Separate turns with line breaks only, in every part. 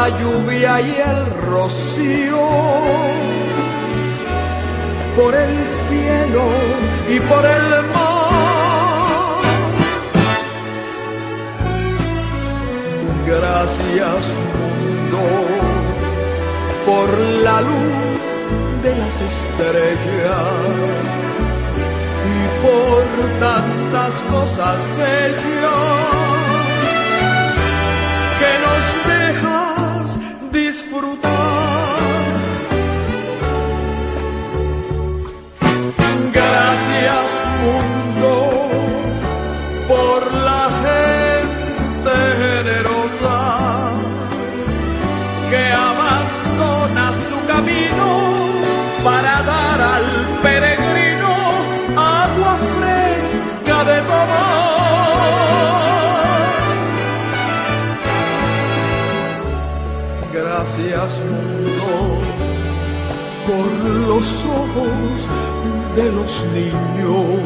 La lluvia y el rocío, por el cielo y por el mar. Gracias mundo por la luz de las estrellas y por tantas cosas bellas los ojos de los niños,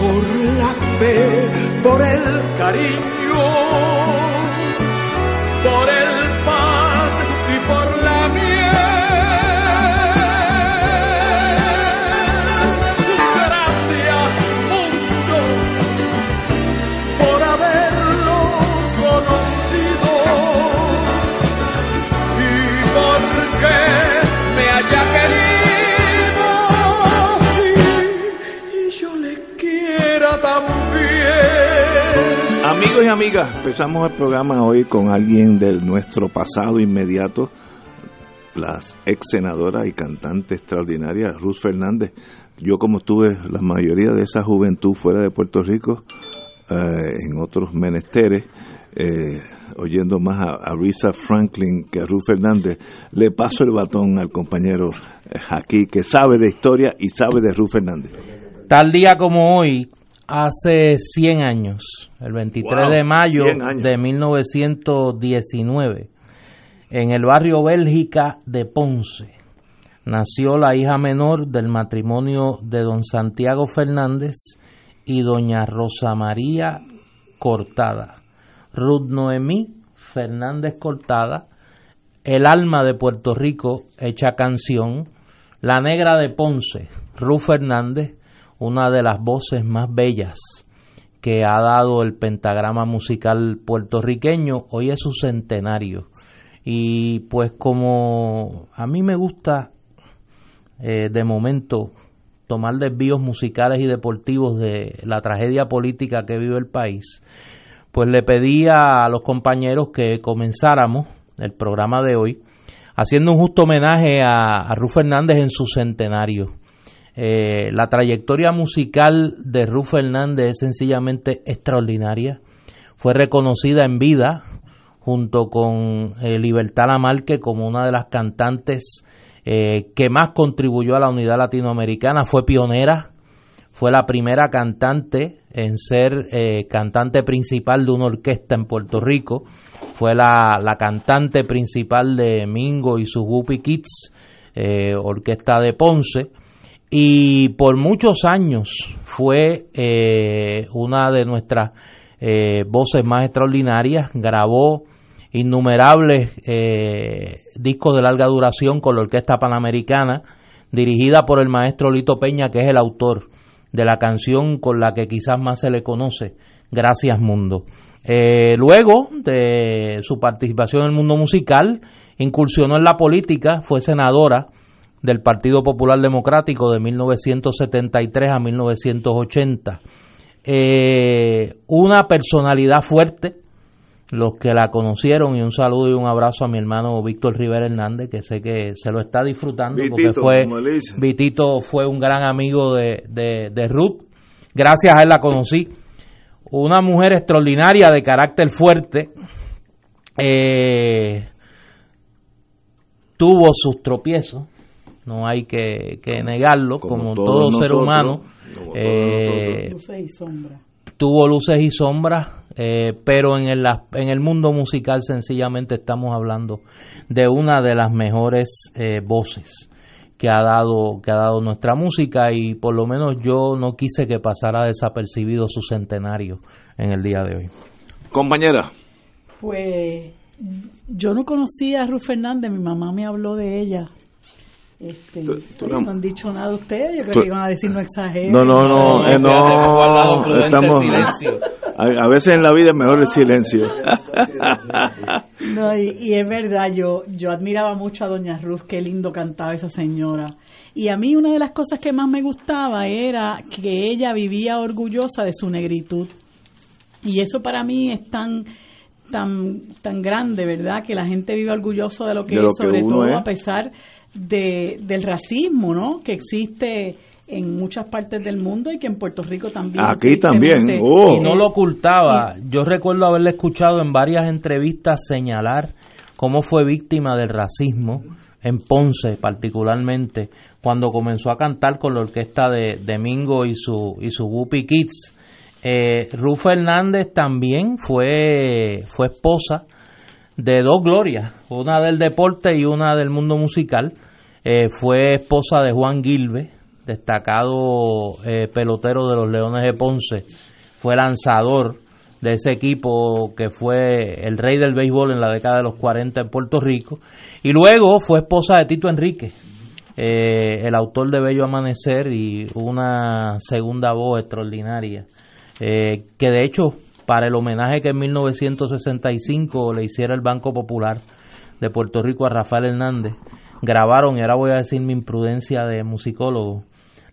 por la fe, por el cariño,
amigas, empezamos el programa hoy con alguien de nuestro pasado inmediato, la ex senadora y cantante extraordinaria Ruth Fernández. Yo como tuve la mayoría de esa juventud fuera de Puerto Rico, eh, en otros menesteres, eh, oyendo más a, a Risa Franklin que a Ruth Fernández, le paso el batón al compañero eh, aquí que sabe de historia y sabe de Ruth Fernández.
Tal día como hoy, hace 100 años, el 23
Wow,
de mayo
100 años.
de 1919, en el barrio Bélgica de Ponce, nació la hija menor del matrimonio de don Santiago Fernández y doña Rosa María Cortada. Ruth Noemí Fernández Cortada, el alma de Puerto Rico hecha canción, la negra de Ponce, Ruth Fernández, una de las voces más bellas que ha dado el pentagrama musical puertorriqueño, hoy es su centenario. Y pues como a mí me gusta eh, de momento tomar desvíos musicales y deportivos de la tragedia política que vive el país, pues le pedí a los compañeros que comenzáramos el programa de hoy haciendo un justo homenaje a, a Ruth Fernández en su centenario. Eh, la trayectoria musical de Ruth Fernández es sencillamente extraordinaria. Fue reconocida en vida junto con eh, Libertad Lamarque como una de las cantantes eh, que más contribuyó a la unidad latinoamericana. Fue pionera, fue la primera cantante en ser eh, cantante principal de una orquesta en Puerto Rico. Fue la, la cantante principal de Mingo y sus Whoopi Kids, eh, orquesta de Ponce y por muchos años fue eh, una de nuestras eh, voces más extraordinarias, grabó innumerables eh, discos de larga duración con la Orquesta Panamericana, dirigida por el maestro Lito Peña, que es el autor de la canción con la que quizás más se le conoce, Gracias Mundo. Eh, luego de su participación en el mundo musical, incursionó en la política, fue senadora del Partido Popular Democrático de 1973 a 1980. Eh, una personalidad fuerte, los que la conocieron, y un saludo y un abrazo a mi hermano Víctor Rivera Hernández, que sé que se lo está disfrutando, porque fue, Vitito fue un gran amigo de, de Ruth. Gracias a él la conocí. Una mujer extraordinaria de carácter fuerte. Eh, tuvo sus tropiezos, no hay que, negarlo, como, todo ser humano. Eh, luces y sombras. Tuvo luces y sombras, eh, pero en el, en el mundo musical sencillamente estamos hablando de una de las mejores eh, voces que ha dado que ha dado nuestra música y por lo menos yo no quise que pasara desapercibido su centenario en el día de hoy.
Compañera.
Pues yo no conocía a Ruth Fernández, mi mamá me habló de ella. Este, no, han dicho nada ustedes, yo creo que iban a decir no exageren.
No, no, no, eh, no, estamos, a, veces en la vida es mejor el silencio.
no, y, es verdad, yo, yo admiraba mucho a Doña Ruth, qué lindo cantaba esa señora. Y a mí una de las cosas que más me gustaba era que ella vivía orgullosa de su negritud. Y eso para mí es tan tan, tan grande, ¿verdad? Que la gente vive orgulloso de lo que es, sobre todo a pesar de, del racismo, ¿no? Que existe en muchas partes del mundo y que en Puerto Rico también.
Aquí también. Oh.
Y no lo ocultaba. Yo recuerdo haberle escuchado en varias entrevistas señalar cómo fue víctima del racismo en Ponce particularmente cuando comenzó a cantar con la orquesta de Domingo y su y su Whoopi Kids eh, Ruth Fernández también fue, fue esposa de dos glorias, una del deporte y una del mundo musical. Eh, fue esposa de Juan Gilbe, destacado eh, pelotero de los Leones de Ponce. Fue lanzador de ese equipo que fue el rey del béisbol en la década de los 40 en Puerto Rico. Y luego fue esposa de Tito Enrique, eh, el autor de Bello Amanecer y una segunda voz extraordinaria que de hecho para el homenaje que en 1965 le hiciera el Banco Popular de Puerto Rico a Rafael Hernández, grabaron, y ahora voy a decir mi imprudencia de musicólogo,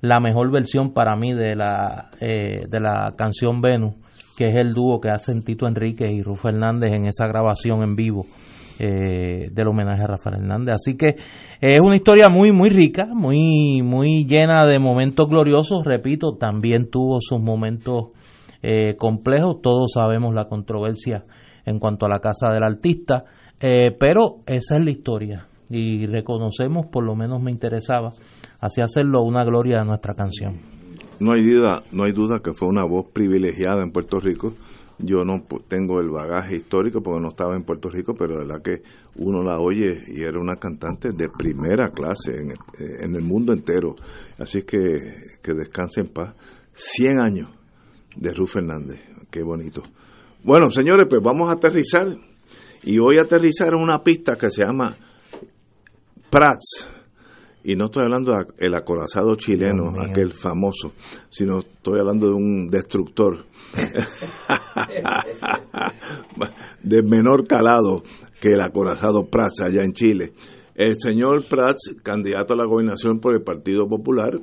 la mejor versión para mí de la, eh, de la canción Venus, que es el dúo que hacen Tito Enrique y Rufo Hernández en esa grabación en vivo. Eh, del homenaje a Rafael Hernández. Así que es una historia muy, muy rica, muy, muy llena de momentos gloriosos. Repito, también tuvo sus momentos eh, complejo. Todos sabemos la controversia en cuanto a la casa del artista, eh, pero esa es la historia y reconocemos, por lo menos me interesaba, así hacerlo una gloria de nuestra canción.
No hay duda, no hay duda que fue una voz privilegiada en Puerto Rico. Yo no tengo el bagaje histórico porque no estaba en Puerto Rico, pero la verdad que uno la oye y era una cantante de primera clase en, en el mundo entero. Así que que descanse en paz. 100 años de Ruth Fernández. Qué bonito. Bueno, señores, pues vamos a aterrizar. Y voy a aterrizar en una pista que se llama Prats. Y no estoy hablando del acorazado chileno, aquel famoso, sino estoy hablando de un destructor de menor calado que el acorazado Prats allá en Chile. El señor Prats, candidato a la gobernación por el Partido Popular,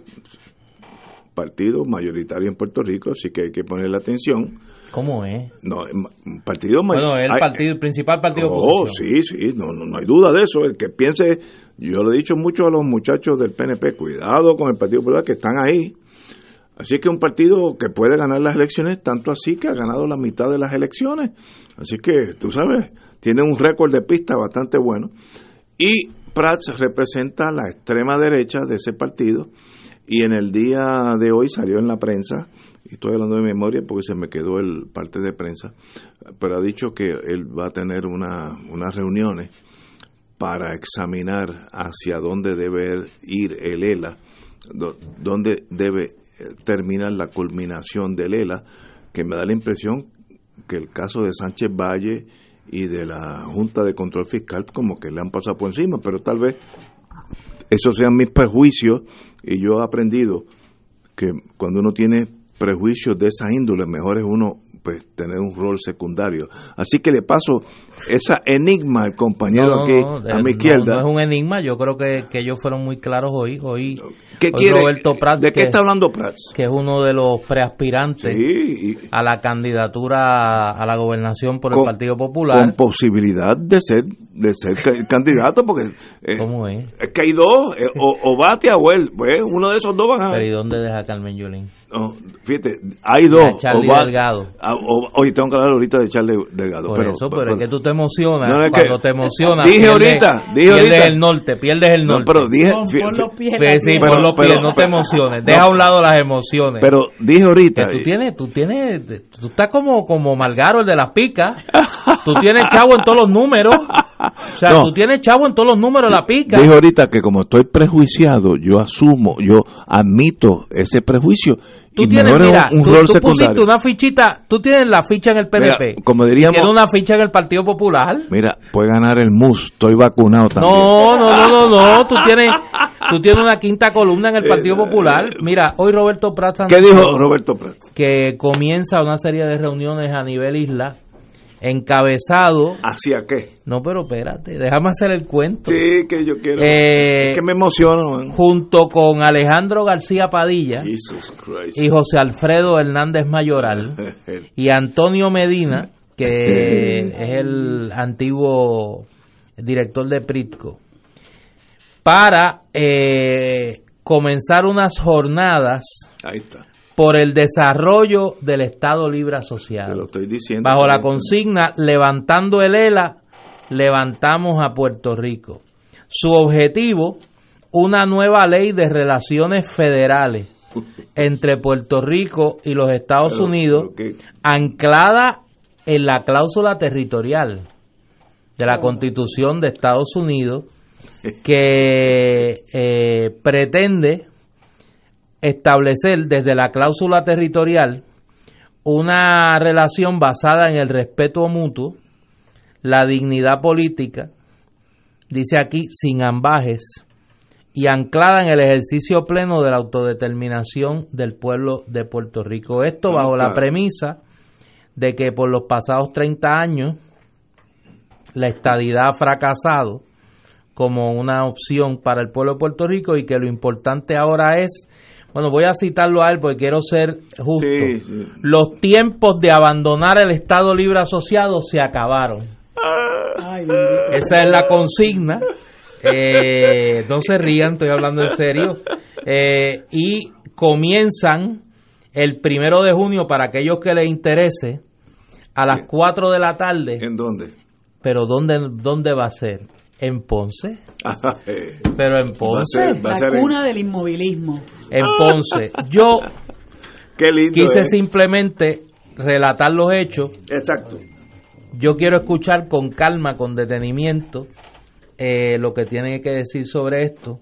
partido mayoritario en Puerto Rico, así que hay que ponerle atención.
¿Cómo es?
No, partido
Bueno, el, partido, el principal partido
Oh, sí, sí, no, no, hay duda de eso. El que piense, yo le he dicho mucho a los muchachos del PNP, cuidado con el Partido Popular que están ahí. Así que un partido que puede ganar las elecciones, tanto así que ha ganado la mitad de las elecciones. Así que, tú sabes, tiene un récord de pista bastante bueno. Y Prats representa la extrema derecha de ese partido y en el día de hoy salió en la prensa, estoy hablando de memoria porque se me quedó el parte de prensa, pero ha dicho que él va a tener una, unas reuniones para examinar hacia dónde debe ir el ELA, dónde debe eh, terminar la culminación del ELA, que me da la impresión que el caso de Sánchez Valle y de la Junta de Control Fiscal como que le han pasado por encima, pero tal vez esos sean mis prejuicios y yo he aprendido que cuando uno tiene prejuicios de esa índole, mejor es uno pues tener un rol secundario. Así que le paso esa enigma al compañero
No, no,
aquí
no,
a mi izquierda.
No, es un enigma, yo creo que, que ellos fueron muy claros hoy. Hoy,
¿Qué
hoy
quiere?
Roberto Prats,
¿De qué está hablando Prats?
que es uno de los preaspirantes
Sí,
a la candidatura a la gobernación por el Partido Popular.
con posibilidad de ser de ser ca- candidato porque eh,
¿Cómo es?
es que hay dos, eh, o, o Batia o él, pues uno de esos dos van a...
Pero ¿y dónde deja Carmen Yulín?
No, fíjate, hay
a
dos.
Charlie
o va-
Delgado.
Ah, o- oye, tengo que hablar ahorita de Charlie Delgado.
Por
pero,
eso, pero es que tú te emocionas.
No, es que-
Cuando te emocionas.
Dije
pierdes-
ahorita, dije
pierdes
ahorita.
el norte, pierdes el
No,
norte.
pero dije...
Pon, pon los pies
Sí, los
pero-
pies, no te
pero-
emociones.
no.
Deja a un lado las emociones.
pero dije
que
ahorita...
tú tienes, tú tienes, tú estás como, como Malgaro, el de las picas. Tú tienes chavo en todos los números. O sea,
No.
tú tienes chavo en todos los números la pica.
Dije ahorita que como estoy prejuiciado, yo asumo, yo admito ese prejuicio
Tú
y
tienes, mira,
un, un
tú,
rol
tú pusiste una fichita, tú tienes la ficha en el PNP.
Mira, como diríamos-
Tienes una ficha en el Partido Popular.
Mira, puede ganar el MUS, estoy vacunado también.
No, no, no, no, no. Tú tienes, tú tienes una quinta columna en el Partido Popular. Mira, hoy Roberto Prats
Eh, ¿Qué dijo Roberto Prats?
que comienza una serie de reuniones a nivel isla, encabezado.
¿Hacia qué?
No, pero espérate, déjame hacer el cuento.
Sí, que yo quiero.
Eh,
es que me emociono. man.
Junto con Alejandro García Padilla y José Alfredo Hernández Mayoral y Antonio Medina, que es el antiguo director de Pritco, para eh, comenzar unas jornadas
Ahí está.
Por el desarrollo del Estado Libre
Te
Asociado.
lo estoy diciendo.
Bajo la consigna Levantando el ELA, levantamos a Puerto Rico. Su objetivo, una nueva ley de relaciones federales entre Puerto Rico y los Estados
Pero-
Unidos,
pero
anclada en la cláusula territorial de la Constitución de Estados Unidos, que eh, pretende establecer desde la cláusula territorial una relación basada en el respeto mutuo, la dignidad política, dice aquí, sin ambajes, y anclada en el ejercicio pleno de la autodeterminación del pueblo de Puerto Rico. Esto bajo la premisa de que por los pasados 30 años la estadidad ha fracasado como una opción para el pueblo de Puerto Rico y que lo importante ahora es, bueno, voy a citarlo a él porque quiero ser justo,
Sí, sí.
los tiempos de abandonar el Estado Libre Asociado se acabaron.
Ay, bendito.
Esa es la consigna. Eh, no se rían, estoy hablando en serio. Eh, y comienzan el primero de junio para aquellos que les interese a las 4 de la tarde.
¿En dónde?
Pero ¿dónde, dónde va a ser? ¿En Ponce?
Eh,
Pero en
Va a
Ponce.
ser- va a
La
en-
cuna del inmovilismo.
En Ponce. Yo
Qué lindo.
quise
¿eh?
simplemente relatar los hechos.
Exacto.
Yo quiero escuchar con calma, con detenimiento, eh, lo que tiene que decir sobre esto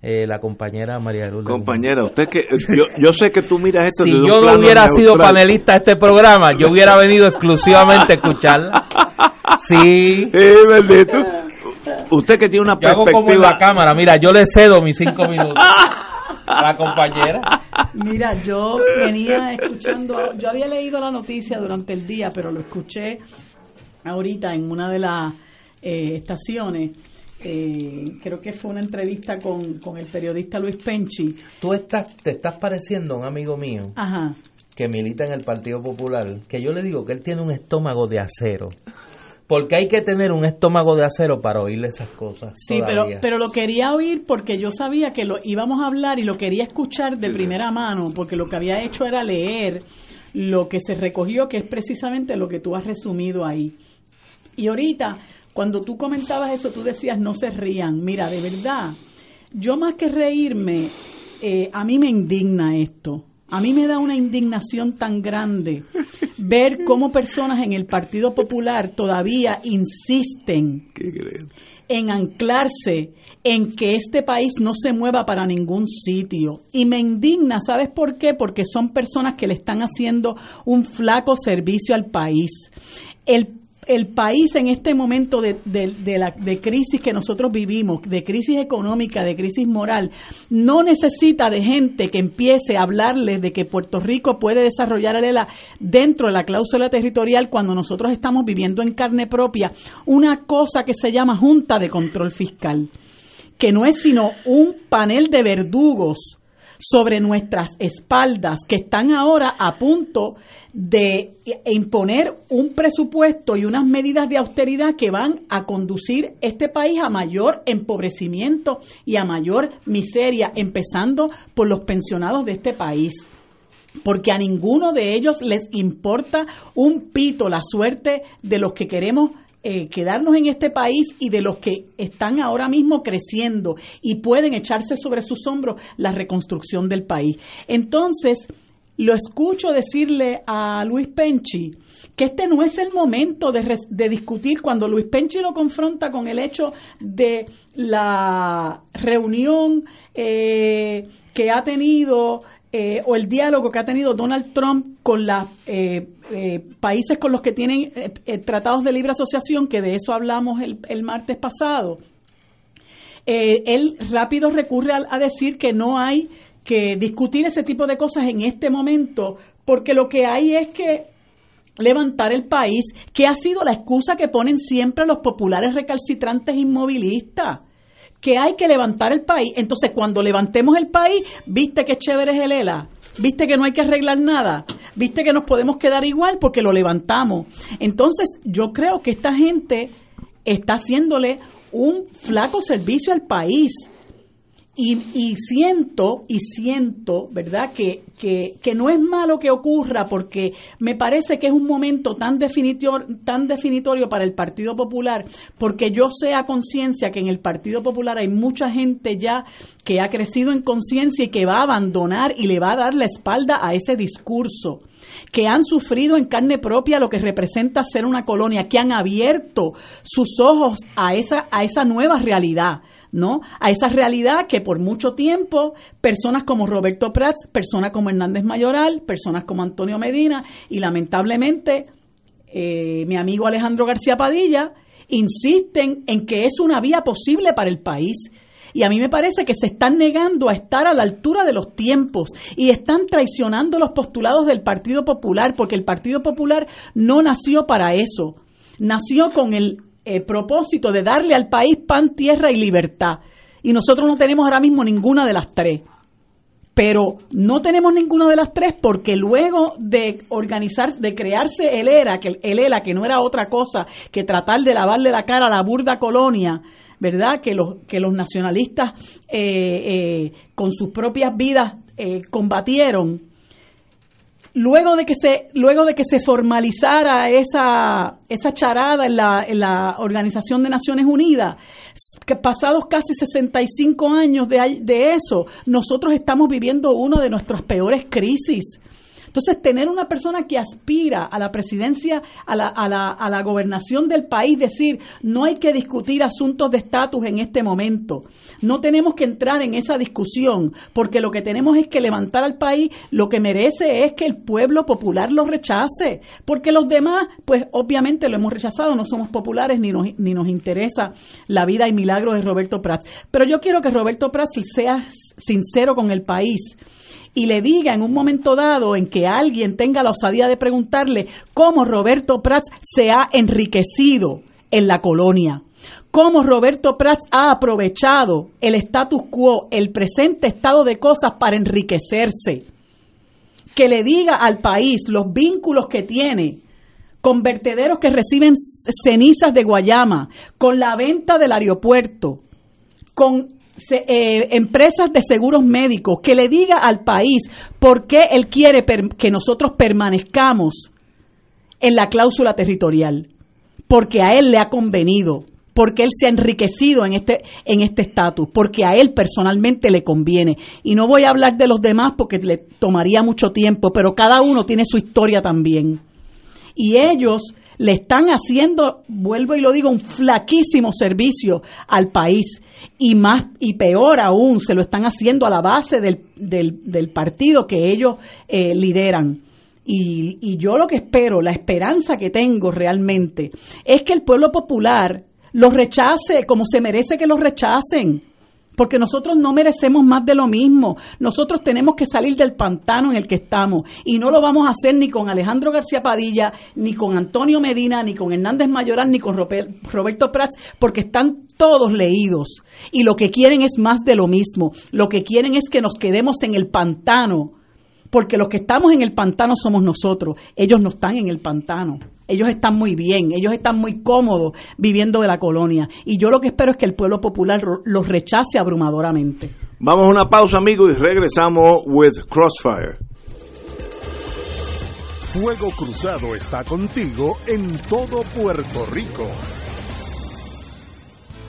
eh, la compañera María Lourdes.
Compañera, usted que yo, yo sé que tú miras esto
Si yo no hubiera sido panelista de este programa, yo hubiera venido exclusivamente a escucharla. Sí,
Eh, bendito. Usted que tiene una
yo hago como en
perspectiva
la cámara. Mira, yo le cedo mis cinco minutos. La compañera.
Mira, yo venía escuchando, yo había leído la noticia durante el día, pero lo escuché ahorita en una de las eh, estaciones. Eh, creo que fue una entrevista con, con el periodista Luis Penchi.
Tú estás, te estás pareciendo a un amigo mío
Ajá.
que milita en el Partido Popular, que yo le digo que él tiene un estómago de acero. Porque hay que tener un estómago de acero para oírle esas cosas.
Sí, pero,
todavía.
pero lo quería oír porque yo sabía que lo íbamos a hablar y lo quería escuchar de primera mano, porque lo que había hecho era leer lo que se recogió, que es precisamente lo que tú has resumido ahí. Y ahorita, cuando tú comentabas eso, tú decías, no se rían. Mira, de verdad, yo más que reírme, eh, a mí me indigna esto. A mí me da una indignación tan grande ver cómo personas en el Partido Popular todavía insisten en anclarse en que este país no se mueva para ningún sitio. Y me indigna, ¿sabes por qué? Porque son personas que le están haciendo un flaco servicio al país. El el país en este momento de, crisis que nosotros vivimos, de crisis económica, de crisis moral, no necesita de gente que empiece a hablarles de que Puerto Rico puede desarrollar ELA dentro de la cláusula territorial cuando nosotros estamos viviendo en carne propia una cosa que se llama Junta de Control Fiscal, que no es sino un panel de verdugos sobre nuestras espaldas que están ahora a punto de imponer un presupuesto y unas medidas de austeridad que van a conducir este país a mayor empobrecimiento y a mayor miseria, empezando por los pensionados de este país. Porque a ninguno de ellos les importa un pito la suerte de los que queremos eh, quedarnos en este país y de los que están ahora mismo creciendo y pueden echarse sobre sus hombros la reconstrucción del país. Entonces, lo escucho decirle a Luis Penchi que este no es el momento de, discutir cuando Luis Penchi lo confronta con el hecho de la reunión eh, que ha tenido eh, o el diálogo que ha tenido Donald Trump con los eh, eh, países con los que tienen tratados de libre asociación, que de eso hablamos el, martes pasado, él rápido recurre a, a decir que no hay que discutir ese tipo de cosas en este momento, porque lo que hay es que levantar el país, que ha sido la excusa que ponen siempre los populares recalcitrantes inmovilistas que hay que levantar el país. Entonces, cuando levantemos el país, viste que chévere es el ELA, viste que no hay que arreglar nada, viste que nos podemos quedar igual porque lo levantamos. Entonces, yo creo que esta gente está haciéndole un flaco servicio al país y, y, siento, y siento, ¿verdad?, que, que, que, no es malo que ocurra porque me parece que es un momento tan definitorio, tan definitorio para el Partido Popular, porque yo sé a conciencia que en el Partido Popular hay mucha gente ya que ha crecido en conciencia y que va a abandonar y le va a dar la espalda a ese discurso que han sufrido en carne propia lo que representa ser una colonia, que han abierto sus ojos a esa, a esa nueva realidad ¿no? A esa realidad que por mucho tiempo personas como Roberto Prats, personas como Hernández Mayoral, personas como Antonio Medina y lamentablemente eh, mi amigo Alejandro García Padilla insisten en que es una vía posible para el país. Y a mí me parece que se están negando a estar a la altura de los tiempos y están traicionando los postulados del Partido Popular, porque el Partido Popular no nació para eso. Nació con el eh, propósito de darle al país pan, tierra y libertad. Y nosotros no tenemos ahora mismo ninguna de las tres. Pero no tenemos ninguna de las tres porque luego de organizar, de crearse el ERA, que el ELA, que no era otra cosa que tratar de lavarle la cara a la burda colonia, ¿verdad? Que los, que los nacionalistas eh, eh, con sus propias vidas combatieron luego de que se luego de que se formalizara esa esa charada en la, en la Organización de Naciones Unidas que pasados casi 65 años de, de eso nosotros estamos viviendo una de nuestras peores crisis entonces, tener una persona que aspira a la presidencia, a la, a la, a la gobernación del país, decir, no hay que discutir asuntos de estatus en este momento, no tenemos que entrar en esa discusión, porque lo que tenemos es que levantar al país, lo que merece es que el pueblo popular lo rechace, porque los demás, pues obviamente lo hemos rechazado, no somos populares ni nos, ni nos interesa la vida y milagro de Roberto Prats. Pero yo quiero que Roberto Prats sea sincero con el país y le diga en un momento dado en que alguien tenga la osadía de preguntarle cómo Roberto Prats se ha enriquecido en la colonia, cómo Roberto Prats ha aprovechado el status quo, el presente estado de cosas para enriquecerse, que le diga al país los vínculos que tiene con vertederos que reciben cenizas de Guayama, con la venta del aeropuerto, con eh, empresas de seguros médicos, que le diga al país por qué él quiere que nosotros permanezcamos en la cláusula territorial, porque a él le ha convenido, porque él se ha enriquecido en este en este estatus, porque a él personalmente le conviene. Y no voy a hablar de los demás porque le tomaría mucho tiempo, pero cada uno tiene su historia también. Y ellos le están haciendo, vuelvo y lo digo, un flaquísimo servicio al país y más y peor aún se lo están haciendo a la base del, del, partido que ellos eh, lideran. Y yo lo que espero, la esperanza que tengo realmente, es que el pueblo popular los rechace como se merece que los rechacen porque nosotros no merecemos más de lo mismo. Nosotros tenemos que salir del pantano en el que estamos y no lo vamos a hacer ni con Alejandro García Padilla, ni con Antonio Medina, ni con Hernández Mayoral, ni con Roberto Prats, porque están todos leídos y lo que quieren es más de lo mismo. Lo que quieren es que nos quedemos en el pantano, porque los que estamos en el pantano somos nosotros. Ellos no están en el pantano. Ellos están muy bien, ellos están muy cómodos viviendo de la colonia. Y yo lo que espero es que el pueblo popular los rechace abrumadoramente.
Vamos a una pausa, amigos, y regresamos with Crossfire.
Fuego Cruzado está contigo en todo Puerto Rico.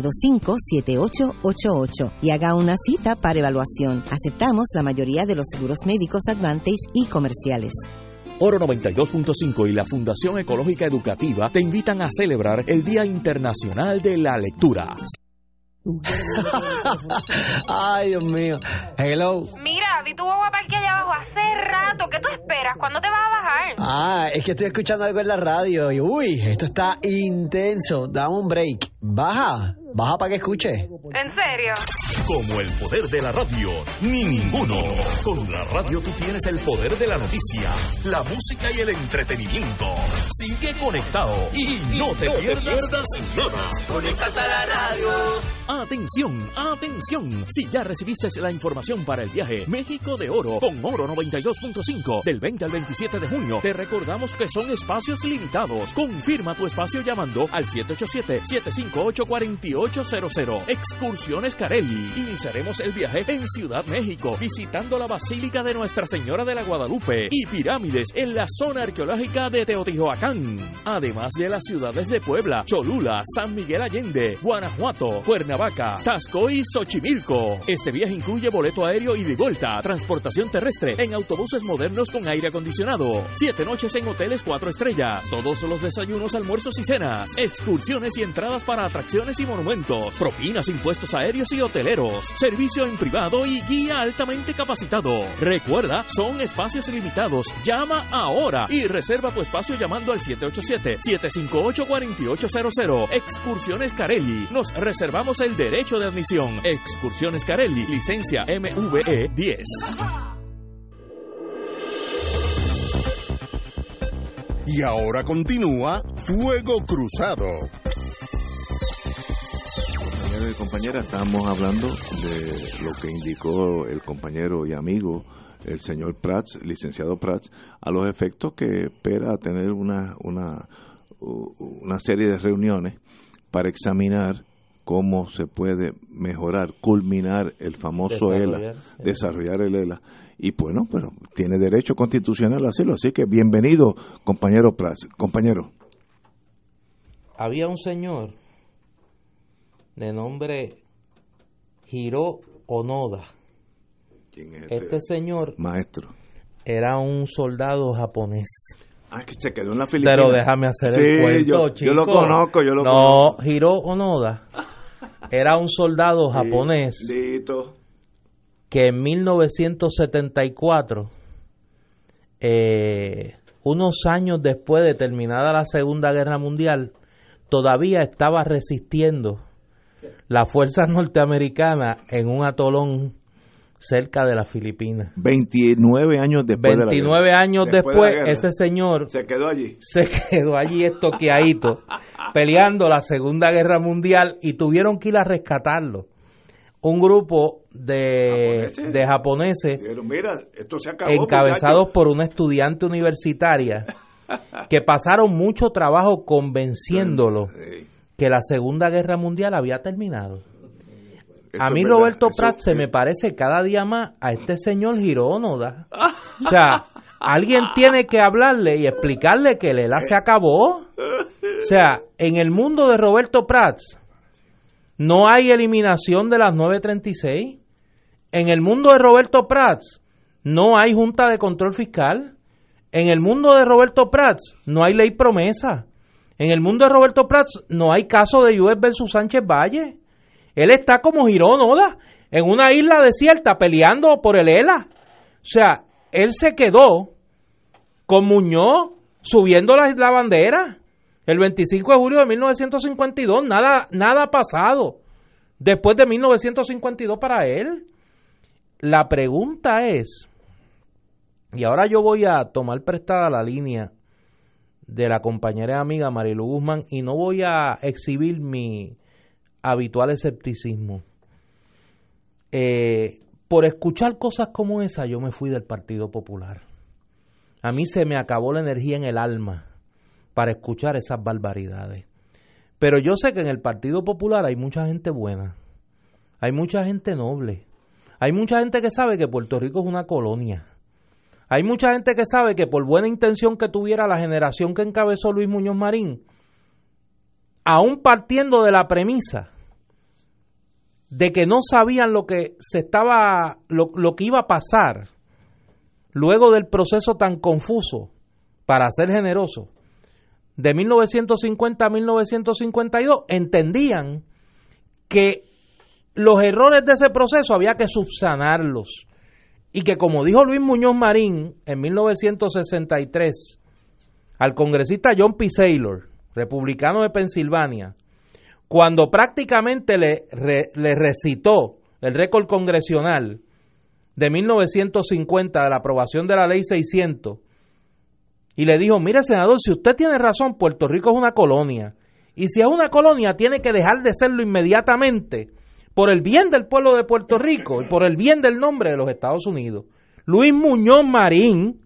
725-7888 y haga una cita para evaluación. Aceptamos la mayoría de los seguros médicos Advantage y comerciales.
Oro 92.5 y la Fundación Ecológica Educativa te invitan a celebrar el Día Internacional de la Lectura.
Ay, Dios mío. Hello.
Mira, vi tu guagua aquí allá abajo hace rato. ¿Qué tú esperas? ¿Cuándo te vas a bajar?
Ah, es que estoy escuchando algo en la radio y uy, esto está intenso. Dame un break. Baja. Baja para que escuche.
¿En serio?
Como el poder de la radio, ni ninguno. Con la radio tú tienes el poder de la noticia, la música y el entretenimiento. Sigue conectado y no te, pierdas, nada. Conéctate a la radio. Atención, atención. Si ya recibiste la información para el viaje México de Oro con Oro 92.5 del 20 al 27 de junio, te recordamos que son espacios limitados. Confirma tu espacio llamando al 787 758 48 800 Excursiones Carelli. Iniciaremos el viaje en Ciudad México, visitando la Basílica de Nuestra Señora de la Guadalupe y pirámides en la zona arqueológica de Teotihuacán. Además de las ciudades de Puebla, Cholula, San Miguel Allende, Guanajuato, Cuernavaca, Tasco y Xochimilco. Este viaje incluye boleto aéreo y de vuelta, transportación terrestre en autobuses modernos con aire acondicionado, siete noches en hoteles cuatro estrellas, todos los desayunos, almuerzos y cenas, excursiones y entradas para atracciones y monumentos propinas, impuestos aéreos y hoteleros, servicio en privado y guía altamente capacitado. Recuerda, son espacios limitados. Llama ahora y reserva tu espacio llamando al 787-758-4800. Excursiones Carelli. Nos reservamos el derecho de admisión. Excursiones Carelli, licencia MVE 10.
Y ahora continúa Fuego Cruzado
y compañeras, estamos hablando de lo que indicó el compañero y amigo, el señor Prats, licenciado Prats, a los efectos que espera tener una, una, una serie de reuniones para examinar cómo se puede mejorar, culminar el famoso ELA, desarrollar el ELA. Y bueno, pero tiene derecho constitucional a hacerlo. Así que bienvenido, compañero Prats. Compañero.
Había un señor de nombre Hiro Onoda.
¿Quién es
este, este señor
maestro
era un soldado japonés.
Ah, que se quedó en la Filipinas.
Pero déjame hacer el cuento,
yo, Yo lo conozco, yo lo
no,
conozco.
No, Hiro Onoda era un soldado japonés que en 1974, eh, unos años después de terminada la Segunda Guerra Mundial, todavía estaba resistiendo las fuerzas norteamericanas en un atolón cerca de las Filipinas.
29 años después
29
de la
años después, ese señor
se quedó allí.
Se quedó allí estoqueadito, peleando la Segunda Guerra Mundial y tuvieron que ir a rescatarlo. Un grupo de japoneses, de japoneses
Mira, esto se acabó,
encabezados por una estudiante universitaria que pasaron mucho trabajo convenciéndolo que la Segunda Guerra Mundial había terminado. a mí Roberto Pratt se me parece cada día más a este señor Girónoda. O sea, alguien tiene que hablarle y explicarle que el ELA se acabó. O sea, en el mundo de Roberto Prats no hay eliminación de las 936. En el mundo de Roberto Prats no hay junta de control fiscal. En el mundo de Roberto Prats no hay ley promesa. En el mundo de Roberto Prats no hay caso de US versus Sánchez Valle. Él está como Girón Oda, en una isla desierta peleando por el ELA. O sea, él se quedó con Muñoz subiendo la, la bandera el 25 de julio de 1952. Nada, nada ha pasado después de 1952 para él. La pregunta es, y ahora yo voy a tomar prestada la línea de la compañera y amiga Marilu Guzmán y no voy a exhibir mi habitual escepticismo. Eh, por escuchar cosas como esa, yo me fui del Partido Popular. A mí se me acabó la energía en el alma para escuchar esas barbaridades. Pero yo sé que en el Partido Popular hay mucha gente buena, hay mucha gente noble, hay mucha gente que sabe que Puerto Rico es una colonia. Hay mucha gente que sabe que por buena intención que tuviera la generación que encabezó Luis Muñoz Marín, aún partiendo de la premisa de que no sabían lo que se estaba, lo, que iba a pasar luego del proceso tan confuso, para ser generoso, de 1950 a 1952, entendían que los errores de ese proceso había que subsanarlos y que como dijo Luis Muñoz Marín en 1963 al congresista John P. Saylor, republicano de Pensilvania, cuando prácticamente le, recitó el récord congresional de 1950 de la aprobación de la ley 600 y le dijo, mire senador, si usted tiene razón, Puerto Rico es una colonia y si es una colonia tiene que dejar de serlo inmediatamente por el bien del pueblo de Puerto Rico y por el bien del nombre de los Estados Unidos. Luis Muñoz Marín,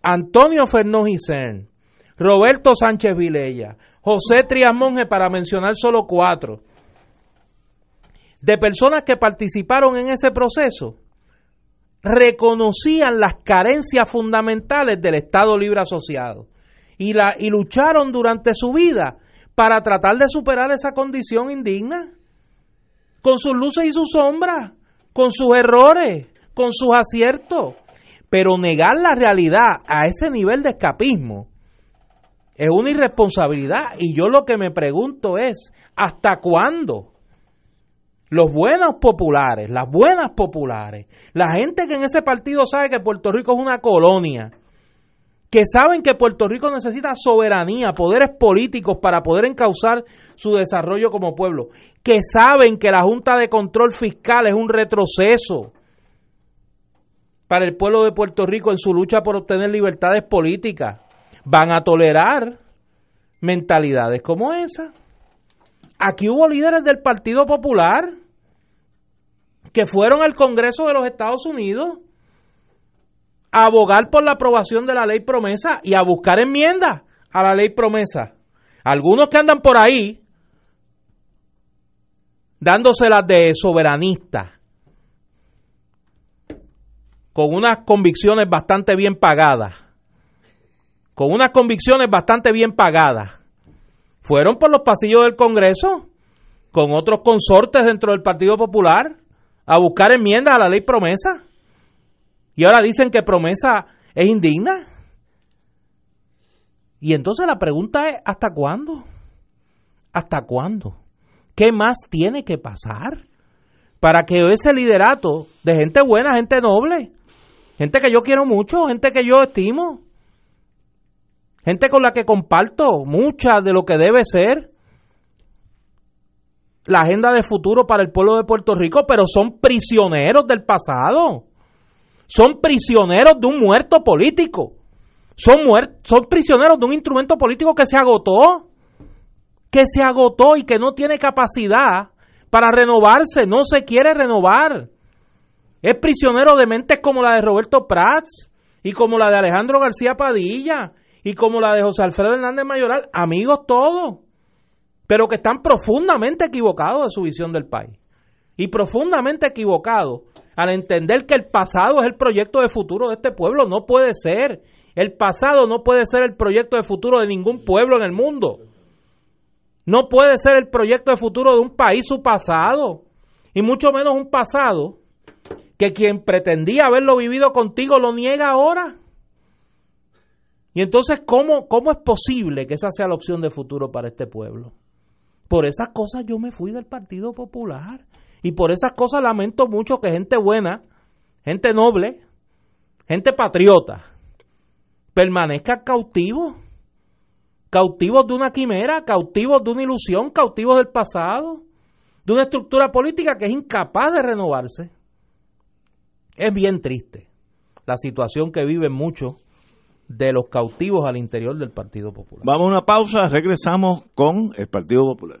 Antonio Fernández Cern, Roberto Sánchez Vilella, José Trias Monge, para mencionar solo cuatro, de personas que participaron en ese proceso, reconocían las carencias fundamentales del Estado Libre Asociado y, la, y lucharon durante su vida para tratar de superar esa condición indigna, con sus luces y sus sombras, con sus errores, con sus aciertos. Pero negar la realidad a ese nivel de escapismo es una irresponsabilidad y yo lo que me pregunto es, ¿hasta cuándo? Los buenos populares, las buenas populares, la gente que en ese partido sabe que Puerto Rico es una colonia, que saben que Puerto Rico necesita soberanía, poderes políticos para poder encauzar su desarrollo como pueblo, que saben que la Junta de Control Fiscal es un retroceso para el pueblo de Puerto Rico en su lucha por obtener libertades políticas, van a tolerar mentalidades como esa. Aquí hubo líderes del Partido Popular que fueron al Congreso de los Estados Unidos a abogar por la aprobación de la ley promesa y a buscar enmiendas a la ley promesa. Algunos que andan por ahí dándoselas de soberanistas, con unas convicciones bastante bien pagadas, con unas convicciones bastante bien pagadas, fueron por los pasillos del Congreso con otros consortes dentro del Partido Popular a buscar enmiendas a la ley promesa. Y ahora dicen que promesa es indigna. Y entonces la pregunta es, ¿hasta cuándo? ¿Hasta cuándo? ¿Qué más tiene que pasar para que ese liderato de gente buena, gente noble, gente que yo quiero mucho, gente que yo estimo, gente con la que comparto mucha de lo que debe ser la agenda de futuro para el pueblo de Puerto Rico, pero son prisioneros del pasado son prisioneros de un muerto político. Son, son prisioneros de un instrumento político que se agotó, que se agotó y que no tiene capacidad para renovarse, no se quiere renovar. Es prisionero de mentes como la de Roberto Prats y como la de Alejandro García Padilla y como la de José Alfredo Hernández Mayoral, amigos todos, pero que están profundamente equivocados de su visión del país y profundamente equivocados al entender que el pasado es el proyecto de futuro de este pueblo. No puede ser. El pasado no puede ser el proyecto de futuro de ningún pueblo en el mundo. No puede ser el proyecto de futuro de un país su pasado. Y mucho menos un pasado que quien pretendía haberlo vivido contigo lo niega ahora. Y entonces, ¿cómo, ¿cómo es posible que esa sea la opción de futuro para este pueblo? Por esas cosas yo me fui del Partido Popular. Y por esas cosas lamento mucho que gente buena, gente noble, gente patriota, permanezca cautivo. Cautivos de una quimera, cautivos de una ilusión, cautivos del pasado, de una estructura política que es incapaz de renovarse. Es bien triste la situación que viven muchos de los cautivos al interior del Partido Popular.
Vamos a una pausa, regresamos con el Partido Popular.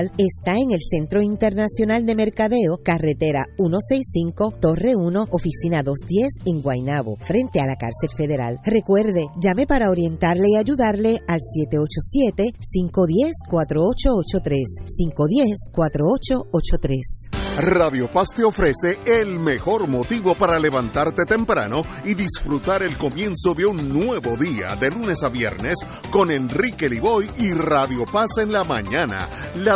está en el Centro Internacional de Mercadeo, carretera 165, Torre 1, oficina 210 en Guaynabo, frente a la cárcel federal. Recuerde, llame para orientarle y ayudarle al 787-510-4883, 510-4883.
Radio Paz te ofrece el mejor motivo para levantarte temprano y disfrutar el comienzo de un nuevo día de lunes a viernes con Enrique Liboy y Radio Paz en la mañana. La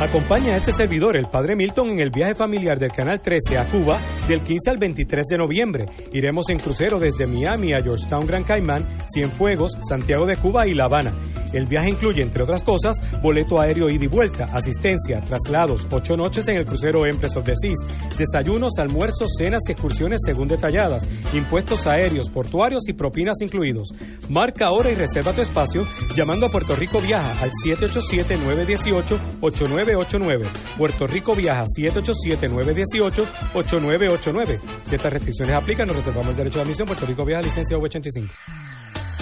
Acompaña a este servidor, el Padre Milton, en el viaje familiar del Canal 13 a Cuba del 15 al 23 de noviembre. Iremos en crucero desde Miami a Georgetown, Gran Caimán, Cienfuegos, Santiago de Cuba y La Habana. El viaje incluye, entre otras cosas, boleto aéreo ida y vuelta, asistencia, traslados, ocho noches en el crucero Empress of the Seas, desayunos, almuerzos, cenas y excursiones según detalladas, impuestos aéreos, portuarios y propinas incluidos. Marca ahora y reserva tu espacio llamando a Puerto Rico Viaja al 787-918-8989. Puerto Rico Viaja 787-918-8989. Si estas restricciones aplican, nos reservamos el derecho de admisión. Puerto Rico Viaja, licencia V85.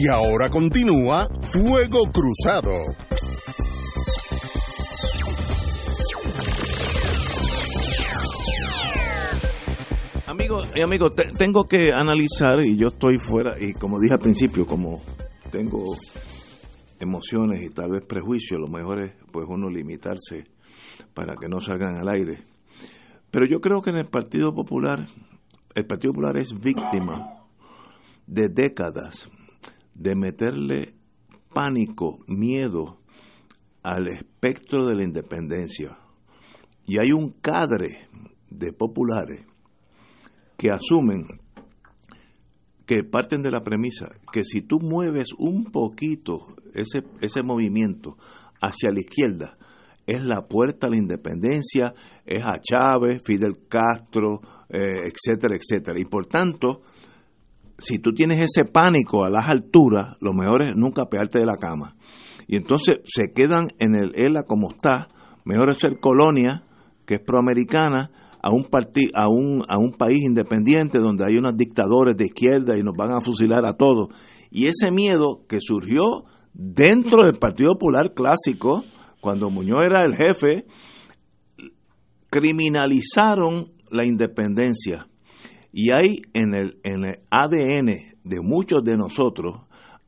Y ahora continúa Fuego Cruzado.
Amigos y amigos, te- tengo que analizar y yo estoy fuera y como dije al principio, como tengo emociones y tal vez prejuicios, lo mejor es pues uno limitarse para que no salgan al aire. Pero yo creo que en el Partido Popular, el Partido Popular es víctima de décadas de meterle pánico, miedo al espectro de la independencia. Y hay un cadre de populares que asumen que parten de la premisa que si tú mueves un poquito ese, ese movimiento hacia la izquierda, es la puerta a la independencia, es a Chávez, Fidel Castro, eh, etcétera, etcétera. Y por tanto, si tú tienes ese pánico a las alturas, lo mejor es nunca pegarte de la cama. Y entonces se quedan en el ELA como está. Mejor es ser colonia, que es proamericana, a un, parti a, un, a un país independiente donde hay unos dictadores de izquierda y nos van a fusilar a todos. Y ese miedo que surgió dentro del Partido Popular clásico, cuando Muñoz era el jefe, criminalizaron la independencia. Y hay en el, en el ADN de muchos de nosotros,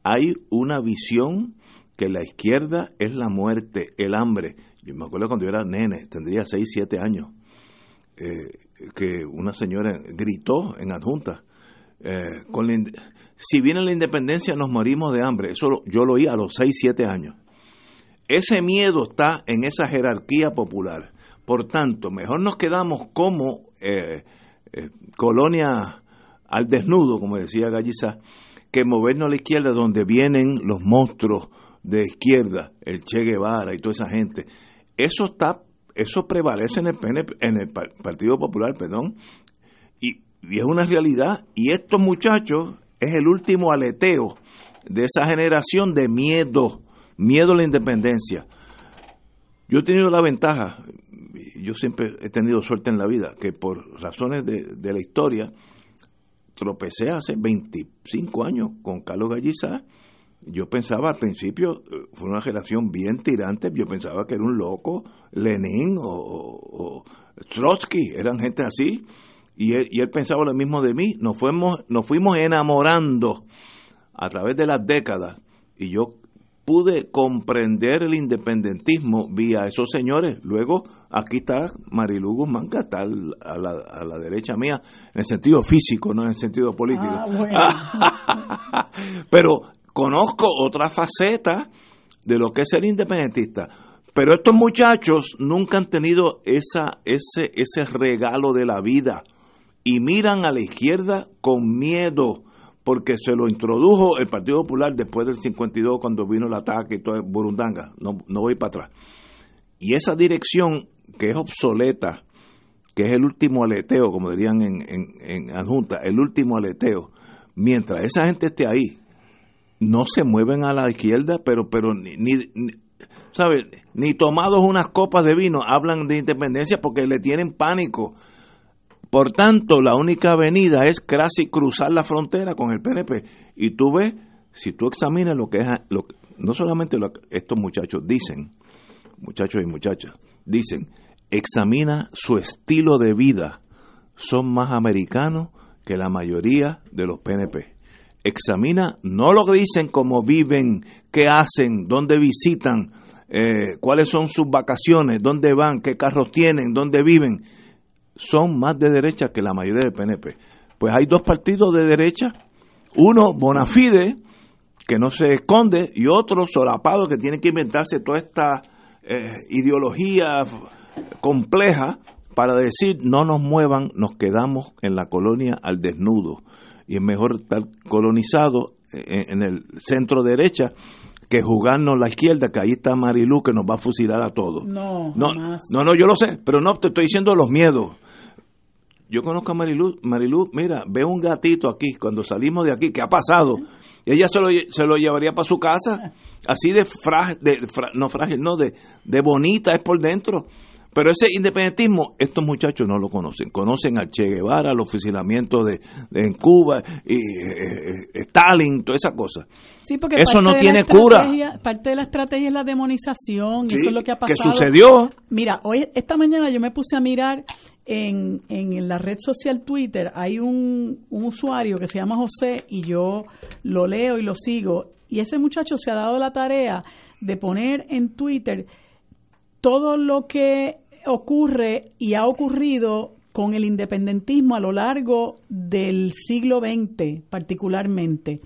hay una visión que la izquierda es la muerte, el hambre. Yo me acuerdo cuando yo era nene, tendría 6, 7 años, eh, que una señora gritó en adjunta, eh, si viene la independencia nos morimos de hambre. Eso yo lo oí a los 6, 7 años. Ese miedo está en esa jerarquía popular. Por tanto, mejor nos quedamos como eh, eh, colonia al desnudo, como decía Galliza, que movernos a la izquierda donde vienen los monstruos de izquierda, el Che Guevara y toda esa gente. Eso está, eso prevalece en el en el Partido Popular, perdón, y, y es una realidad. Y estos muchachos es el último aleteo de esa generación de miedo, miedo a la independencia. Yo he tenido la ventaja, yo siempre he tenido suerte en la vida, que por razones de, la historia, tropecé hace 25 años con Carlos Galliza. Yo pensaba al principio, eh, fue una generación bien tirante, yo pensaba que era un loco, Lenin o, Trotsky, eran gente así, y él, y él, pensaba lo mismo de mí. Nos fuimos, nos fuimos enamorando a través de las décadas, y yo pude comprender el independentismo vía esos señores. Luego, aquí está Marilu Guzmán, que está a la, a la derecha mía, en el sentido físico, no en el sentido político. Ah, Pero conozco otra faceta de lo que es ser independentista. Pero estos muchachos nunca han tenido esa, ese, ese regalo de la vida y miran a la izquierda con miedo porque se lo introdujo el Partido Popular después del 52 cuando vino el ataque y todo Burundanga, no, no voy para atrás. Y esa dirección que es obsoleta, que es el último aleteo, como dirían en, en, adjunta, el último aleteo, mientras esa gente esté ahí, no se mueven a la izquierda, pero, pero ni, ni Ni tomados unas copas de vino hablan de independencia porque le tienen pánico por tanto, la única avenida es casi cruzar la frontera con el PNP. Y tú ves, si tú examinas lo que es, lo, no solamente lo que estos muchachos dicen, muchachos y muchachas, dicen, examina su estilo de vida. Son más americanos que la mayoría de los PNP. Examina no lo dicen, cómo viven, qué hacen, dónde visitan, eh, cuáles son sus vacaciones, dónde van, qué carros tienen, dónde viven son más de derecha que la mayoría del PNP. Pues hay dos partidos de derecha, uno Bonafide, que no se esconde, y otro solapado que tiene que inventarse toda esta eh, ideología compleja para decir no nos muevan, nos quedamos en la colonia al desnudo. Y es mejor estar colonizado en, el centro derecha que jugarnos la izquierda, que ahí está Marilu que nos va a fusilar a todos.
No,
no, no, no, yo lo sé, pero no, te estoy diciendo los miedos. Yo conozco a Marilu, Marilu, mira, ve un gatito aquí, cuando salimos de aquí, ¿qué ha pasado? Ella se lo, se lo llevaría para su casa, así de frágil, de, no frágil, no, de, de bonita es por dentro. Pero ese independentismo, estos muchachos no lo conocen. Conocen al Che Guevara, los fusilamientos de, en Cuba, y, eh, eh, Stalin, toda esa cosa.
Sí, porque
eso no tiene cura.
Parte de la estrategia es la demonización, eso es lo que ha pasado.
¿Qué sucedió?
Mira, hoy, esta mañana yo me puse a mirar en, en la red social Twitter, hay un, usuario que se llama José y yo lo leo y lo sigo. Y ese muchacho se ha dado la tarea de poner en Twitter todo lo que ocurre y ha ocurrido con el independentismo a lo largo del siglo XX particularmente.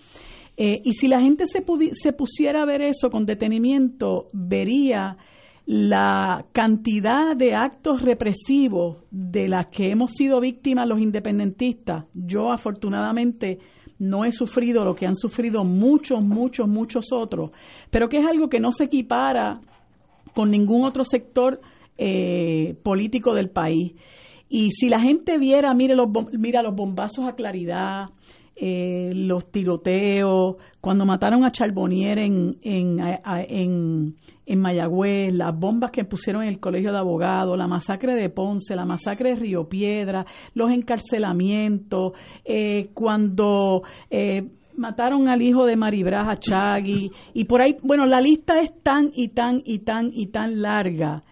Eh, y si la gente se, se pusiera a ver eso con detenimiento, vería la cantidad de actos represivos de las que hemos sido víctimas los independentistas. Yo afortunadamente no he sufrido lo que han sufrido muchos, muchos, muchos otros, pero que es algo que no se equipara con ningún otro sector eh, político del país. Y si la gente viera, mire los, mira los bombazos a claridad, eh, los tiroteos, cuando mataron a Charbonnier en, en, en, en, Mayagüez, las bombas que pusieron en el Colegio de Abogados, la masacre de Ponce, la masacre de Río Piedra, los encarcelamientos, eh, cuando mataron al hijo de Maribraja Chagui y por ahí, bueno, la lista es tan y tan y tan y tan larga.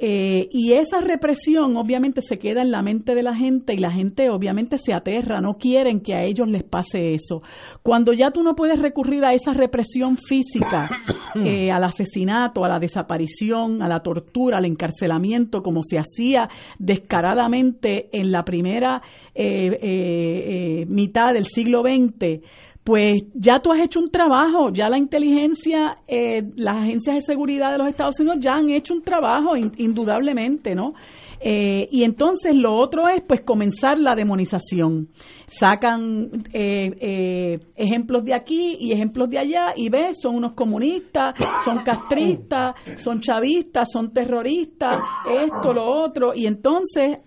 Eh, y esa represión obviamente se queda en la mente de la gente y la gente obviamente se aterra, no quieren que a ellos les pase eso. Cuando ya tú no puedes recurrir a esa represión física, eh, al asesinato, a la desaparición, a la tortura, al encarcelamiento, como se hacía descaradamente en la primera eh, mitad del siglo XX, pues ya tú has hecho un trabajo, ya la inteligencia, eh, las agencias de seguridad de los Estados Unidos ya han hecho un trabajo, indudablemente, ¿no? Eh, y entonces lo otro es pues comenzar la demonización. Sacan eh, eh, ejemplos de aquí y ejemplos de allá y ves, son unos comunistas, son castristas, son chavistas, son terroristas, esto, lo otro. Y entonces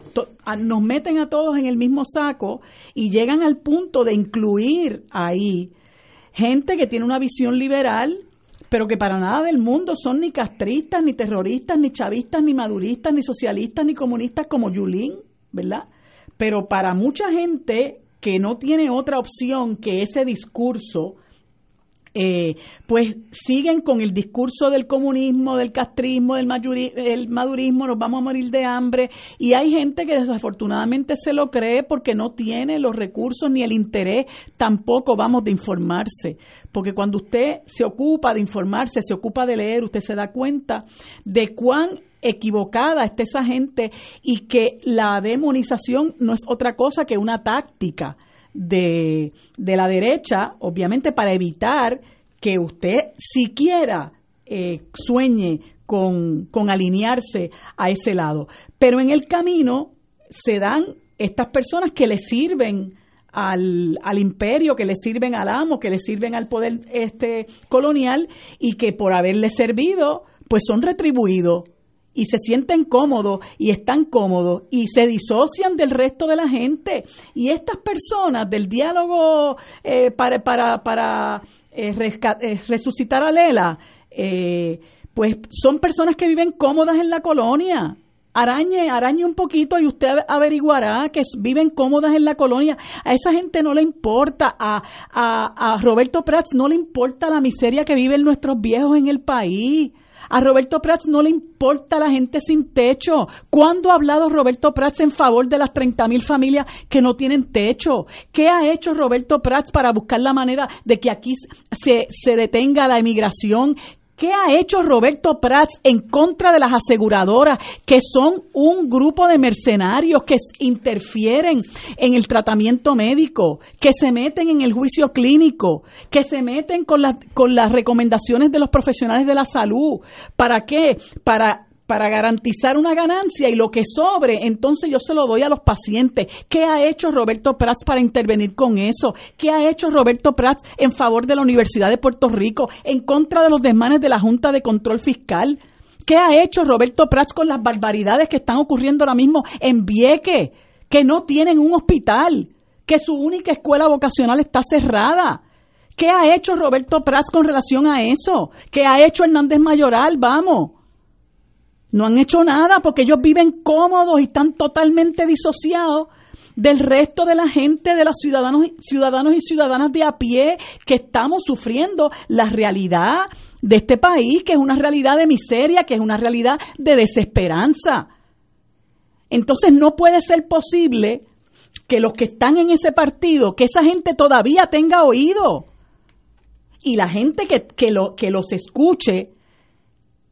nos meten a todos en el mismo saco y llegan al punto de incluir ahí gente que tiene una visión liberal, pero que para nada del mundo son ni castristas, ni terroristas, ni chavistas, ni maduristas, ni socialistas, ni comunistas como Yulín, ¿verdad? Pero para mucha gente que no tiene otra opción que ese discurso eh, pues siguen con el discurso del comunismo, del castrismo, del madurismo, nos vamos a morir de hambre y hay gente que desafortunadamente se lo cree porque no tiene los recursos ni el interés tampoco, vamos, de informarse. Porque cuando usted se ocupa de informarse, se ocupa de leer, usted se da cuenta de cuán equivocada está esa gente y que la demonización no es otra cosa que una táctica de, de la derecha, obviamente para evitar que usted siquiera eh, sueñe con, con alinearse a ese lado. Pero en el camino se dan estas personas que le sirven al, al, imperio, que le sirven al amo, que le sirven al poder este colonial y que por haberle servido, pues son retribuidos y se sienten cómodos y están cómodos y se disocian del resto de la gente. Y estas personas del diálogo eh, para, para, para eh, eh, resucitar a Lela, pues son personas que viven cómodas en la colonia. Arañe, arañe un poquito y usted averiguará que viven cómodas en la colonia. A esa gente no le importa, a, a, a Roberto Prats no le importa la miseria que viven nuestros viejos en el país. A Roberto Prats no le importa la gente sin techo. ¿Cuándo ha hablado Roberto Prats en favor de las 30 mil familias que no tienen techo? ¿Qué ha hecho Roberto Prats para buscar la manera de que aquí se, se detenga la emigración? ¿Qué ha hecho Roberto Prats en contra de las aseguradoras, que son un grupo de mercenarios que interfieren en el tratamiento médico, que se meten en el juicio clínico, que se meten con, las recomendaciones de los profesionales de la salud? ¿Para qué? Para para garantizar una ganancia y lo que sobre, entonces yo se lo doy a los pacientes. ¿Qué ha hecho Roberto Prats para intervenir con eso? ¿Qué ha hecho Roberto Prats en favor de la Universidad de Puerto Rico, en contra de los desmanes de la Junta de Control Fiscal? ¿Qué ha hecho Roberto Prats con las barbaridades que están ocurriendo ahora mismo en Vieque, que no tienen un hospital, que su única escuela vocacional está cerrada? ¿Qué ha hecho Roberto Prats con relación a eso? ¿Qué ha hecho Hernández Mayoral? Vamos. No han hecho nada porque ellos viven cómodos y están totalmente disociados del resto de la gente, de los ciudadanos, ciudadanos y ciudadanas de a pie que estamos sufriendo la realidad de este país, que es una realidad de miseria, que es una realidad de desesperanza. Entonces no puede ser posible que los que están en ese partido, que esa gente todavía tenga oído y la gente que, que, lo, que los escuche,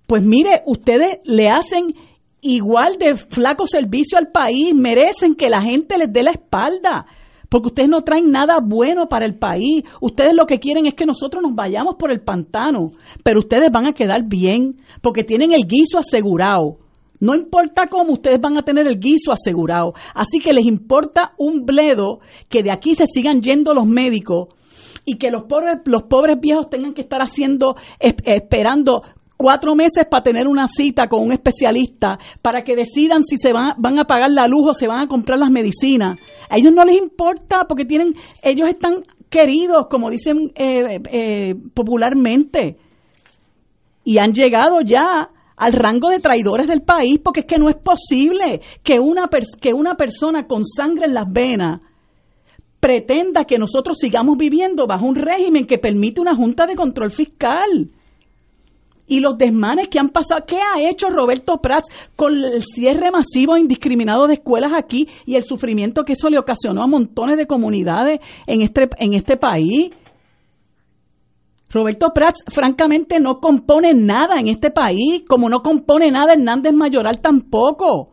pues mire, ustedes le hacen igual de flaco servicio al país, merecen que la gente les dé la espalda, porque ustedes no traen nada bueno para el país. Ustedes lo que quieren es que nosotros nos vayamos por el pantano, pero ustedes van a quedar bien, porque tienen el guiso asegurado. No importa cómo, ustedes van a tener el guiso asegurado. Así que les importa un bledo que de aquí se sigan yendo los médicos y que los pobres, los pobres viejos tengan que estar haciendo, esperando cuatro meses para tener una cita con un especialista, para que decidan si se van, van a pagar la luz o se van a comprar las medicinas. A ellos no les importa porque tienen, ellos están queridos, como dicen eh, eh, popularmente, y han llegado ya al rango de traidores del país, porque es que no es posible que una, que una persona con sangre en las venas pretenda que nosotros sigamos viviendo bajo un régimen que permite una junta de control fiscal y los desmanes que han pasado. ¿Qué ha hecho Roberto Prats con el cierre masivo e indiscriminado de escuelas aquí y el sufrimiento que eso le ocasionó a montones de comunidades en este, en este país? Roberto Prats, francamente, no compone nada en este país, como no compone nada Hernández Mayoral tampoco.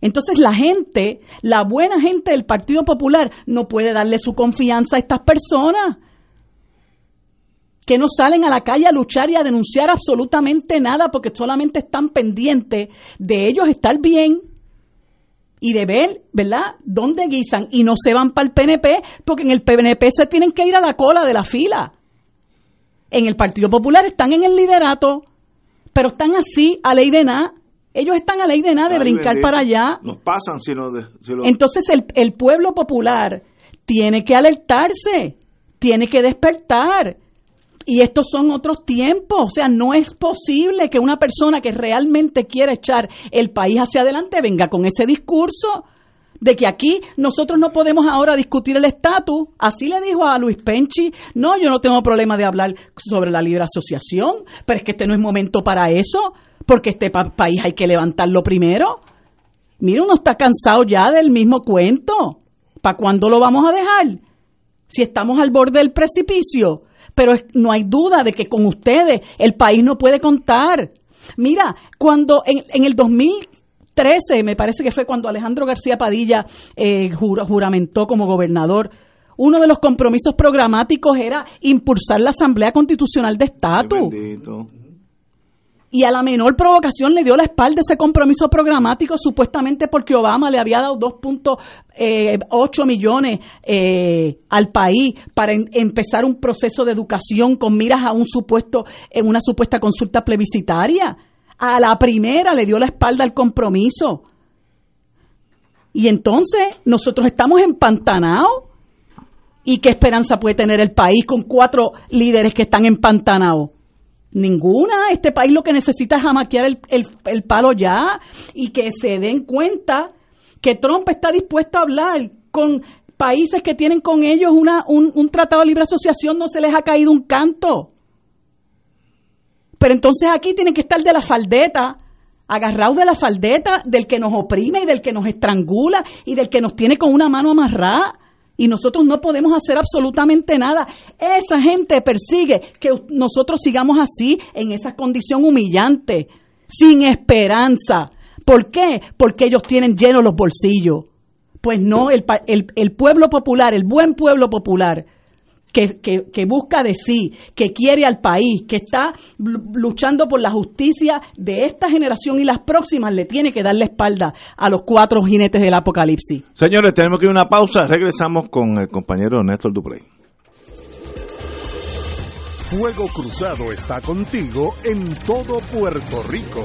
Entonces la gente, la buena gente del Partido Popular, no puede darle su confianza a estas personas que no salen a la calle a luchar y a denunciar absolutamente nada porque solamente están pendientes de ellos estar bien y de ver, ¿verdad?, dónde guisan y no se van para el PNP porque en el PNP se tienen que ir a la cola de la fila. En el Partido Popular están en el liderato, pero están así a ley de nada. Ellos están a ley de nada de brincar para allá.
Nos pasan si no...
Entonces el, el pueblo popular tiene que alertarse, tiene que despertar y estos son otros tiempos, o sea, no es posible que una persona que realmente quiera echar el país hacia adelante venga con ese discurso de que aquí nosotros no podemos ahora discutir el estatus. Así le dijo a Luis Penchi, no, yo no tengo problema de hablar sobre la libre asociación, pero es que este no es momento para eso, porque este país hay que levantarlo primero. Mire, uno está cansado ya del mismo cuento. ¿Para cuándo lo vamos a dejar? Si estamos al borde del precipicio pero no hay duda de que con ustedes el país no puede contar. Mira, cuando en, en el 2013, me parece que fue cuando Alejandro García Padilla eh, juramentó como gobernador, uno de los compromisos programáticos era impulsar la Asamblea Constitucional de Estatus y a la menor provocación le dio la espalda ese compromiso programático supuestamente porque Obama le había dado 2.8 eh, millones eh, al país para empezar un proceso de educación con miras a un supuesto en una supuesta consulta plebiscitaria. A la primera le dio la espalda al compromiso. Y entonces nosotros estamos empantanados. ¿Y qué esperanza puede tener el país con cuatro líderes que están empantanados? Ninguna. Este país lo que necesita es jamaquear el, el, palo ya y que se den cuenta que Trump está dispuesto a hablar con países que tienen con ellos una, un, un tratado de libre asociación, no se les ha caído un canto. Pero entonces aquí tienen que estar de la faldeta, agarrados de la faldeta del que nos oprime y del que nos estrangula y del que nos tiene con una mano amarrada y nosotros no podemos hacer absolutamente nada. Esa gente persigue que nosotros sigamos así, en esa condición humillante, sin esperanza. ¿Por qué? Porque ellos tienen llenos los bolsillos. Pues no, el, el, el pueblo popular, el buen pueblo popular, que, busca de sí, que quiere al país, que está luchando por la justicia de esta generación y las próximas, le tiene que dar la espalda a los cuatro jinetes del apocalipsis.
Señores, tenemos que ir a una pausa. Regresamos con el compañero Néstor Duprey.
Fuego Cruzado está contigo en todo Puerto Rico.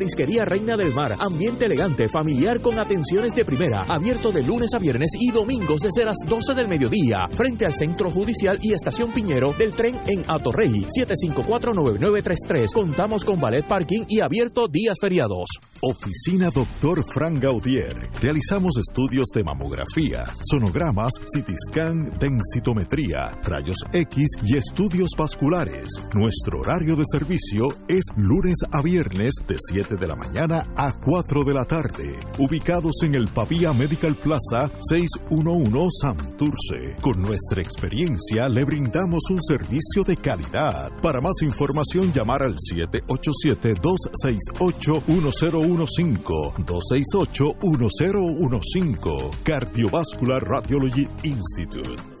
Reina del Mar. Ambiente elegante, familiar con atenciones de primera. Abierto de lunes a viernes y domingos desde las 12 del mediodía. Frente al Centro Judicial y Estación Piñero del tren en Atorrey. 754-9933. Contamos con ballet parking y abierto días feriados.
Oficina Doctor Frank Gaudier. Realizamos estudios de mamografía, sonogramas, CT scan, densitometría, rayos X y estudios vasculares. Nuestro horario de servicio es lunes a viernes de 7 de la mañana a 4 de la tarde. Ubicados en el Pavía Medical Plaza 611 Santurce. Con nuestra experiencia le brindamos un servicio de calidad. Para más información llamar al 787-268-1015. 268-1015. Cardiovascular Radiology Institute.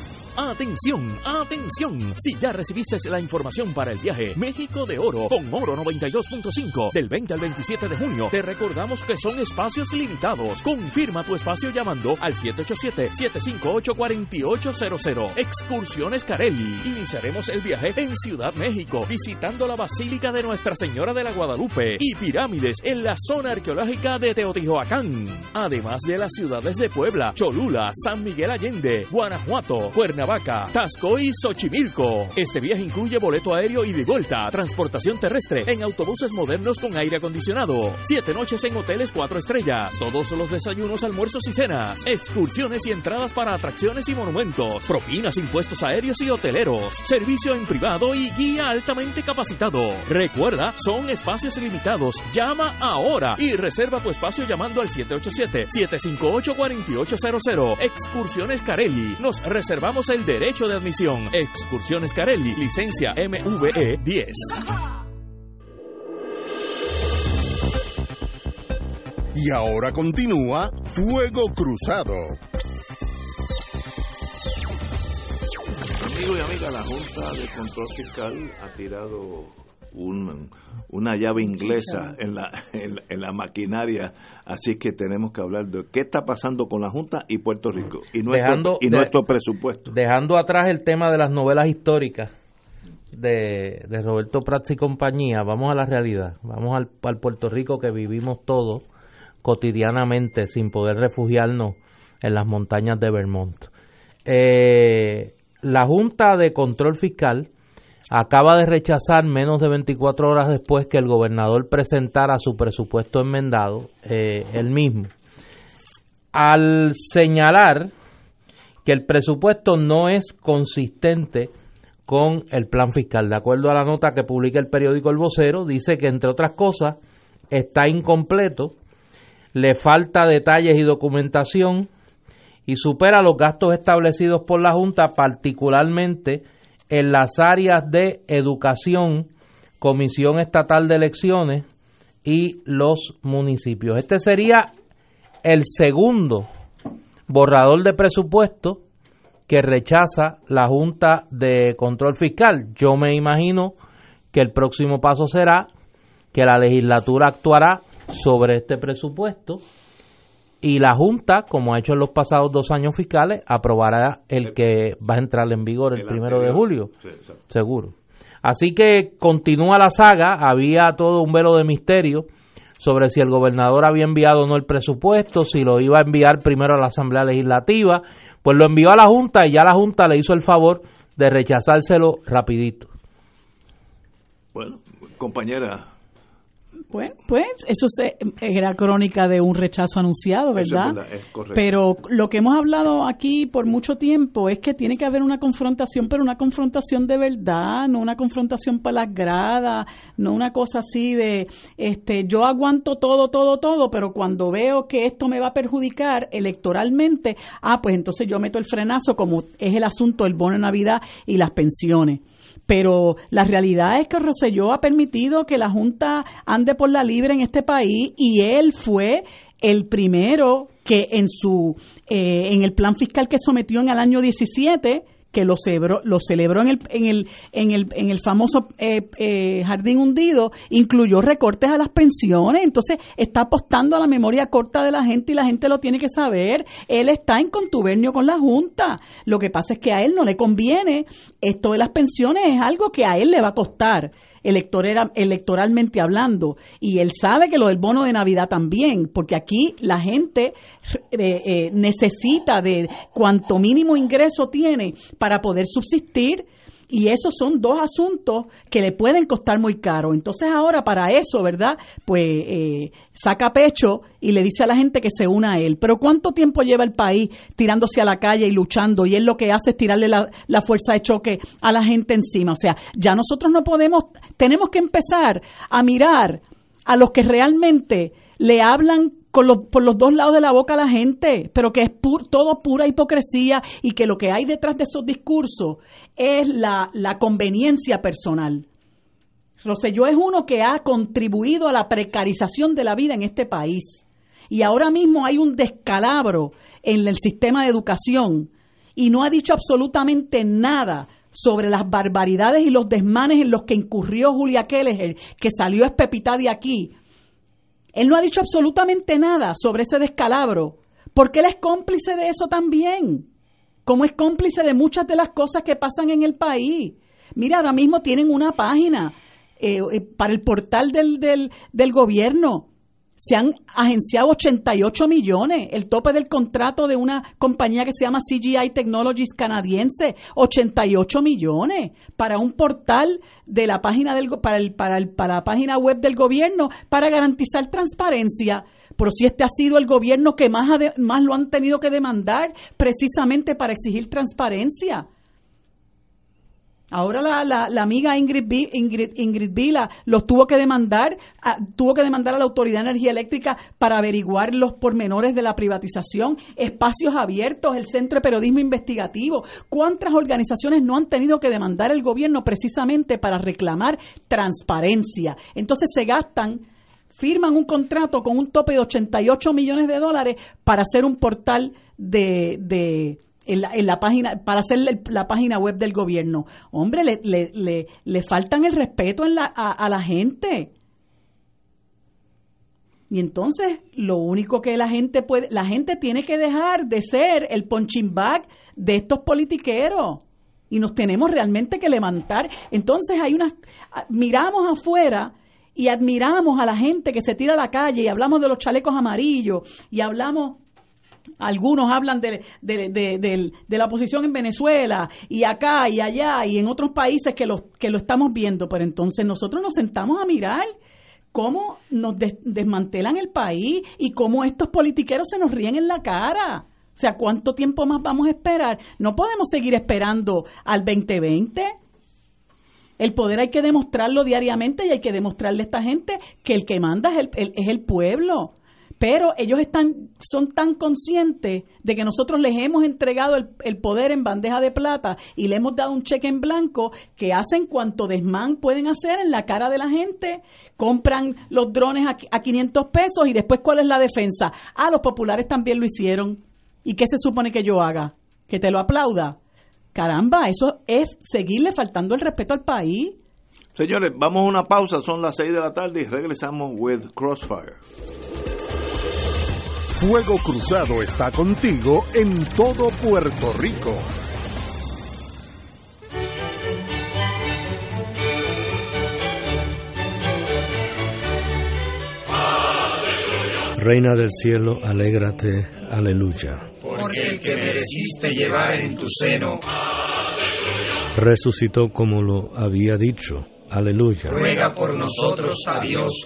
Atención, atención. Si ya recibiste la información para el viaje México de Oro con Oro 92.5 del 20 al 27 de junio, te recordamos que son espacios limitados. Confirma tu espacio llamando al 787-758-4800. Excursiones Carelli. Iniciaremos el viaje en Ciudad México, visitando la Basílica de Nuestra Señora de la Guadalupe y pirámides en la zona arqueológica de Teotihuacán. Además de las ciudades de Puebla, Cholula, San Miguel Allende, Guanajuato, Cuernavaca, Vaca, Tasco y Xochimilco. Este viaje incluye boleto aéreo y de vuelta, transportación terrestre en autobuses modernos con aire acondicionado, siete noches en hoteles cuatro estrellas, todos los desayunos, almuerzos y cenas, excursiones y entradas para atracciones y monumentos, propinas, impuestos aéreos y hoteleros, servicio en privado y guía altamente capacitado. Recuerda, son espacios limitados. Llama ahora y reserva tu espacio llamando al 787-758-4800. Excursiones Carelli. Nos reservamos el derecho de admisión. Excursiones Carelli, licencia MVE 10.
Y ahora continúa Fuego Cruzado.
Amigos y amigas, la Junta de Control Fiscal ha tirado un, una llave inglesa en la, en, la- en la maquinaria, así que tenemos que hablar de qué está pasando con la Junta y Puerto Rico y nuestro,
Dejando
y
de-
nuestro presupuesto.
Dejando atrás el tema de las novelas históricas de, de Roberto Prats y compañía, vamos a la realidad, vamos al, al Puerto Rico que vivimos todos cotidianamente sin poder refugiarnos en las montañas de Vermont. Eh, la Junta de Control Fiscal acaba de rechazar menos de 24 horas después que el gobernador presentara su presupuesto enmendado, eh, el mismo, al señalar que el presupuesto no es consistente con el plan fiscal. De acuerdo a la nota que publica el periódico El Vocero, dice que, entre otras cosas, está incompleto, le falta detalles y documentación y supera los gastos establecidos por la Junta, particularmente en las áreas de educación, Comisión Estatal de Elecciones y los municipios. Este sería el segundo borrador de presupuesto que rechaza la Junta de Control Fiscal. Yo me imagino que el próximo paso será que la legislatura actuará sobre este presupuesto y la Junta, como ha hecho en los pasados dos años fiscales, aprobará el que va a entrar en vigor el,
El
primero de julio.
Sí.
Seguro. Así que continúa la saga, había todo un velo de misterio sobre si el gobernador había enviado o no el presupuesto, si lo iba a enviar primero a la Asamblea Legislativa, pues lo envió a la Junta y ya la Junta le hizo el favor de rechazárselo rapidito.
Bueno, compañera,
Pues, pues eso se- era crónica de un rechazo anunciado,
es
¿verdad?
es correcto.
Pero lo que hemos hablado aquí por mucho tiempo es que tiene que haber una confrontación, pero una confrontación de verdad, no una confrontación para las gradas, no una cosa así de, este, yo aguanto todo, todo, todo, pero cuando veo que esto me va a perjudicar electoralmente, ah, pues entonces yo meto el frenazo como es el asunto del bono de Navidad y las pensiones pero la realidad es que Rosselló ha permitido que la Junta ande por la libre en este país y él fue el primero que en su eh, en el plan fiscal que sometió en el año 17 que lo celebró, lo celebró en el, en el, en el, en el famoso eh, eh, jardín hundido, incluyó recortes a las pensiones, entonces está apostando a la memoria corta de la gente y la gente lo tiene que saber. Él está en contubernio con la Junta. Lo que pasa es que a él no le conviene. Esto de las pensiones es algo que a él le va a costar. Electorera, electoralmente hablando. Y él sabe que lo del bono de Navidad también, porque aquí la gente eh, eh, necesita de cuanto mínimo ingreso tiene para poder subsistir y esos son dos asuntos que le pueden costar muy caro. Entonces ahora para eso, ¿verdad? Pues eh, saca pecho y le dice a la gente que se una a él. Pero ¿cuánto tiempo lleva el país tirándose a la calle y luchando? Y él lo que hace es tirarle la, la fuerza de choque a la gente encima. O sea, ya nosotros no podemos, tenemos que empezar a mirar a los que realmente le hablan por los dos lados de la boca la gente, pero que es todo pura hipocresía y que lo que hay detrás de esos discursos es la, la conveniencia personal. Roselló es uno que ha contribuido a la precarización de la vida en este país. Y ahora mismo hay un descalabro en el sistema de educación y no ha dicho absolutamente nada sobre las barbaridades y los desmanes en los que incurrió Julia Keller, que salió espepita de aquí él no ha dicho absolutamente nada sobre ese descalabro, porque él es cómplice de eso también, como es cómplice de muchas de las cosas que pasan en el país. Mira, ahora mismo tienen una página eh, eh, para el portal del, del, del gobierno se han agenciado 88 millones, el tope del contrato de una compañía que se llama CGI Technologies canadiense, 88 millones para un portal de la página del para el, para el, para la página web del gobierno para garantizar transparencia. Pero si este ha sido el gobierno que más, más lo han tenido que demandar precisamente para exigir transparencia. Ahora la, la, la amiga Ingrid, Ingrid, Ingrid, Vila los tuvo que demandar, tuvo que demandar a la Autoridad de Energía Eléctrica para averiguar los pormenores de la privatización, espacios abiertos, el Centro de Periodismo Investigativo. ¿Cuántas organizaciones no han tenido que demandar al gobierno precisamente para reclamar transparencia? Entonces se gastan firman un contrato con un tope de 88 millones de dólares para hacer un portal de, de en la, página, para hacer la página web del gobierno. Hombre, le, le, le, faltan el respeto en la, a, la gente. Y entonces, lo único que la gente puede, la gente tiene que dejar de ser el punching bag de estos politiqueros. Y nos tenemos realmente que levantar. Entonces, hay unas, miramos afuera y admiramos a la gente que se tira a la calle y hablamos de los chalecos amarillos y hablamos algunos hablan de, de, la oposición en Venezuela y acá y allá y en otros países que lo, que lo estamos viendo, pero entonces nosotros nos sentamos a mirar cómo nos desmantelan el país y cómo estos politiqueros se nos ríen en la cara. O sea, ¿cuánto tiempo más vamos a esperar? No podemos seguir esperando al 2020. El poder hay que demostrarlo diariamente y hay que demostrarle a esta gente que el que manda es el, es el pueblo pero ellos están, son tan conscientes de que nosotros les hemos entregado el, poder en bandeja de plata y le hemos dado un cheque en blanco que hacen cuanto desmán pueden hacer en la cara de la gente, compran los drones a, a 500 pesos y después cuál es la defensa. Ah, los populares también lo hicieron. ¿Y qué se supone que yo haga? ¿Que te lo aplauda? Caramba, eso es seguirle faltando el respeto al país.
Señores, vamos a una pausa, son las 6 de la tarde y regresamos with Crossfire.
Fuego Cruzado está contigo en todo Puerto Rico.
Reina del cielo, alégrate, aleluya.
Porque el que mereciste llevar en tu seno,
resucitó como lo había dicho, aleluya.
Ruega por nosotros a Dios.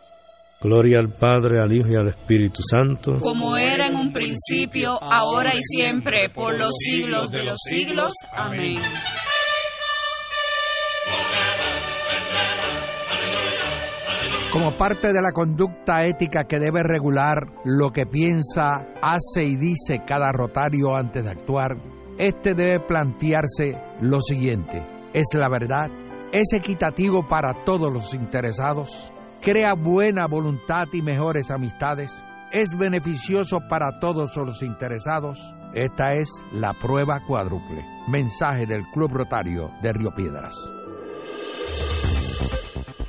Gloria al Padre, al Hijo y al Espíritu Santo.
Como era en un principio, ahora y siempre, por los siglos de los siglos. Amén.
Como parte de la conducta ética que debe regular lo que piensa, hace y dice cada rotario antes de actuar, este debe plantearse lo siguiente. ¿Es la verdad? es equitativo para todos los interesados, crea buena voluntad y mejores amistades, es beneficioso para todos los interesados. Esta es la prueba cuádruple. Mensaje del Club Rotario de Río Piedras.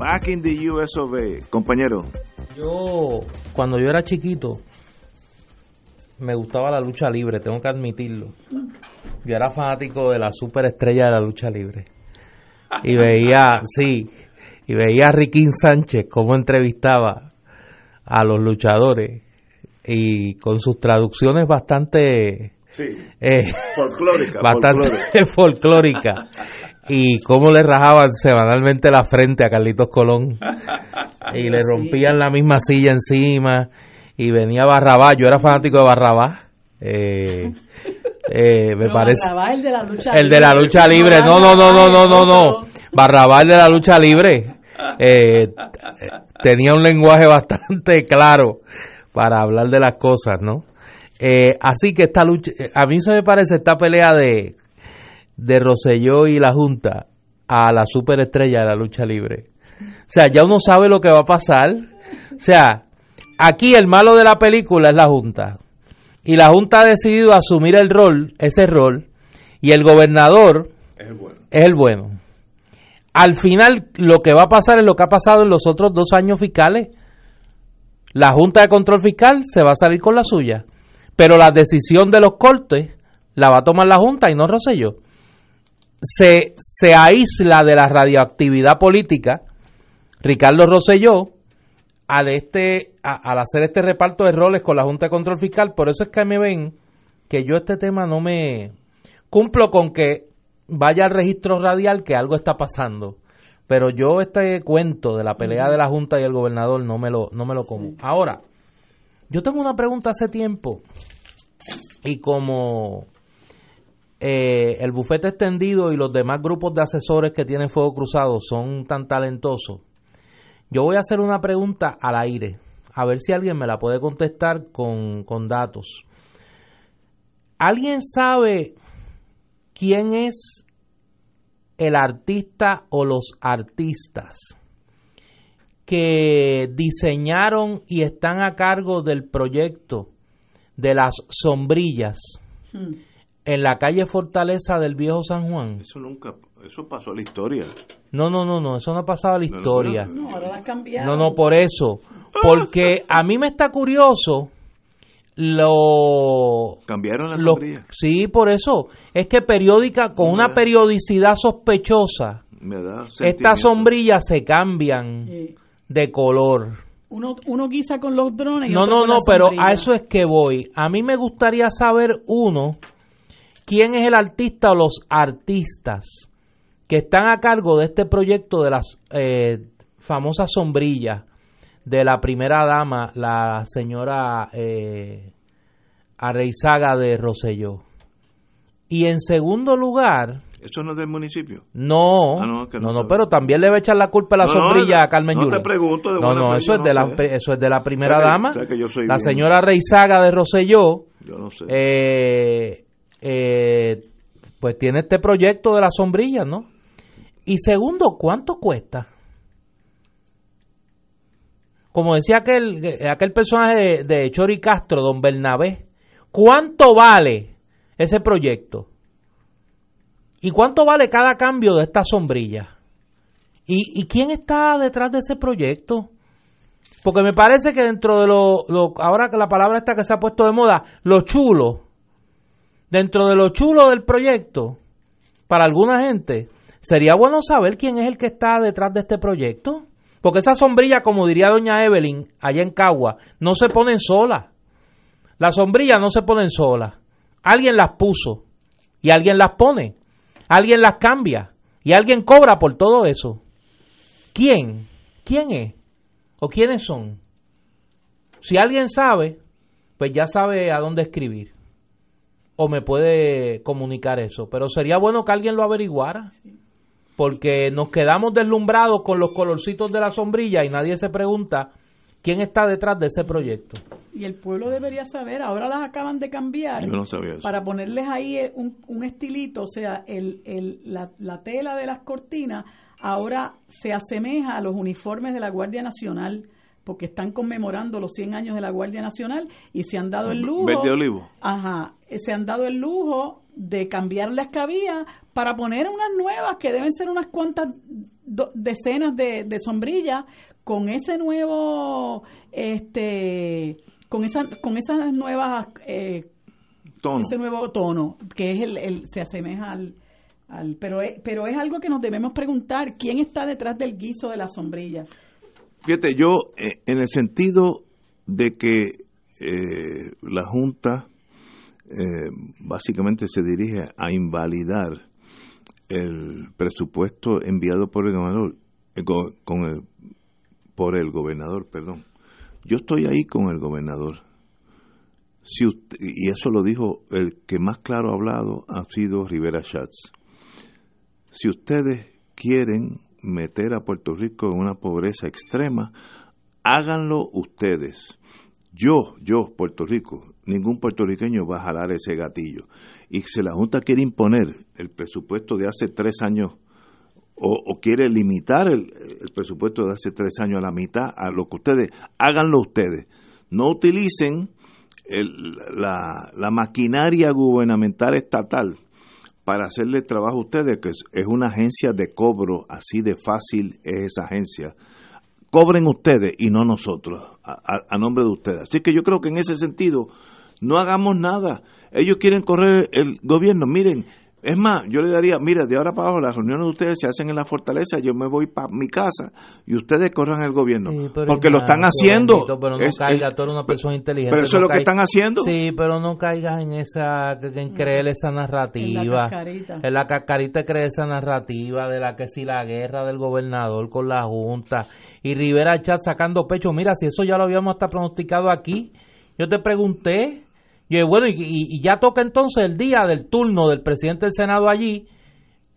Back in the US of A. Compañero.
Yo, cuando yo era chiquito, me gustaba la lucha libre, tengo que admitirlo. Yo era fanático de la superestrella de la lucha libre. Y veía, sí, y veía a Riquín Sánchez cómo entrevistaba a los luchadores y con sus traducciones bastante
Sí.
eh,
Folclórica,
bastante folclórica y cómo le rajaban semanalmente la frente a Carlitos Colón. Y le rompían la misma silla encima y venía Barrabás, yo era fanático de Barrabás. Eh, eh, me parece
Barrabás, el de la lucha
el de la
libre.
lucha libre. No no no no no no no Barrabás el de la lucha libre. Eh, tenía un lenguaje bastante claro para hablar de las cosas no eh, así que esta lucha, eh, a mí se me parece esta pelea de, de Rosselló y la Junta a la superestrella de la lucha libre. O sea, ya uno sabe lo que va a pasar. O sea, aquí el malo de la película es la Junta. Y la Junta ha decidido asumir el rol, ese rol, y el gobernador
Es el bueno.
es el bueno. Al final, lo que va a pasar es lo que ha pasado en los otros dos años fiscales. La Junta de Control Fiscal se va a salir con la suya, pero la decisión de los cortes la va a tomar la Junta y no Rosselló. Se, se aísla de la radioactividad política Ricardo Rosselló al, este, al hacer este reparto de roles con la Junta de Control Fiscal. Por eso es que me ven que yo este tema no me cumplo con que vaya al registro radial que algo está pasando. Pero yo este cuento de la pelea de la Junta y el gobernador no me lo, no me lo como. Ahora, yo tengo una pregunta hace tiempo y como eh, el bufete extendido y los demás grupos de asesores que tienen Fuego Cruzado son tan talentosos, yo voy a hacer una pregunta al aire, a ver si alguien me la puede contestar con, con datos. ¿Alguien sabe quién es el artista o los artistas que diseñaron y están a cargo del proyecto de las sombrillas
Hmm.
En la calle Fortaleza del Viejo San Juan?
Eso nunca, eso pasó a la historia.
No, no, no, no, eso no ha pasado a la historia.
No, ahora las cambiaron.
No, no, por eso. Porque a mí me está curioso lo...
Cambiaron la
lo- sí, por eso. Es que periódica, con una periodicidad sospechosa, estas sombrillas se cambian
Sí.
de color.
Uno, uno guisa con los drones y
No,
otro
no,
con
no,
la
pero
sombrilla.
a eso es que voy. A mí me gustaría saber, uno, quién es el artista o los artistas que están a cargo de este proyecto de las eh, famosas sombrillas de la primera dama, la señora eh, Arreizaga de Roselló. Y en segundo lugar,
Eso no es del municipio.
no,
Ah, no,
no, pero también le va a echar la culpa a la sombrilla a Carmen
no te
Yulín.
pregunto de
No, no, eso es, de
no
la,
sé.
eso es de la primera
que-
dama,
que
la
bien-
señora Reizaga de Roselló.
Yo no sé.
eh, eh, pues tiene este proyecto de las sombrillas, ¿no? Y segundo, ¿cuánto cuesta? Como decía aquel, aquel personaje de, Chori Castro, don Bernabé, ¿cuánto vale ese proyecto? ¿Y cuánto vale cada cambio de esta sombrilla? ¿Y, quién está detrás de ese proyecto? Porque me parece que dentro de lo, lo- ahora que la palabra esta que se ha puesto de moda, lo chulo, dentro de lo chulo del proyecto, para alguna gente, sería bueno saber quién es el que está detrás de este proyecto. Porque esa sombrilla, como diría doña Evelyn, allá en Cagua, no se ponen solas. Las sombrillas no se ponen solas. Alguien las puso y alguien las pone. Alguien las cambia y alguien cobra por todo eso. ¿Quién? ¿Quién es? ¿O quiénes son? Si alguien sabe, pues ya sabe a dónde escribir. O me puede comunicar eso. Pero sería bueno que alguien lo averiguara. Porque nos quedamos deslumbrados con los colorcitos de la sombrilla y nadie se pregunta quién está detrás de ese proyecto.
Y el pueblo debería saber, ahora las acaban de cambiar
Yo no sabía eso.
para ponerles ahí eh, un, un estilito, o sea, el, el, la, la tela de las cortinas ahora se asemeja a los uniformes de la Guardia Nacional, porque están conmemorando los 100 años de la Guardia Nacional y se han dado el lujo.
Verde olivo.
Ajá, se han dado el lujo de cambiar las había para poner unas nuevas que deben ser unas cuantas do- decenas de, de sombrillas con ese nuevo, este, con esa, con esas nuevas, eh,
Tono.
ese nuevo tono que es el, el- se asemeja al, al, pero es, pero es algo que nos debemos preguntar quién está detrás del guiso de la sombrilla.
Fíjate, yo eh, en el sentido de que eh, la Junta eh, básicamente se dirige a invalidar el presupuesto enviado por el gobernador, eh, con el, por el gobernador, perdón. Yo estoy ahí con el gobernador. Si usted- y eso lo dijo el que más claro ha hablado ha sido Rivera Schatz. Si ustedes quieren meter a Puerto Rico en una pobreza extrema, háganlo ustedes. Yo, yo, Puerto Rico, ningún puertorriqueño va a jalar ese gatillo. Y si la Junta quiere imponer el presupuesto de hace tres años o, quiere limitar el, presupuesto de hace tres años a la mitad, a lo que ustedes, háganlo ustedes. No utilicen el- la maquinaria gubernamental estatal para hacerle trabajo a ustedes, que es, una agencia de cobro, así de fácil es esa agencia. Cobren ustedes y no nosotros, a- a nombre de ustedes. Así que yo creo que en ese sentido, no hagamos nada. Ellos quieren correr el gobierno. Miren, es más, yo le daría, mira, de ahora para abajo las reuniones de ustedes se hacen en la fortaleza, yo me voy para mi casa y ustedes corran el gobierno.
pero
porque lo están haciendo.
bendito, pero no
Es-
caiga,
es-
tú eres una persona inteligente.
pero eso es lo que están haciendo.
Sí, pero no caigas en esa, en creer esa narrativa.
En la cascarita.
En la cascarita creer esa narrativa de la que si la guerra del gobernador con la Junta y Rivera Chat sacando pecho. Mira, si eso ya lo habíamos hasta pronosticado aquí. Yo te pregunté, y yo, bueno, y, y- y ya toca entonces el día del turno del presidente del Senado allí,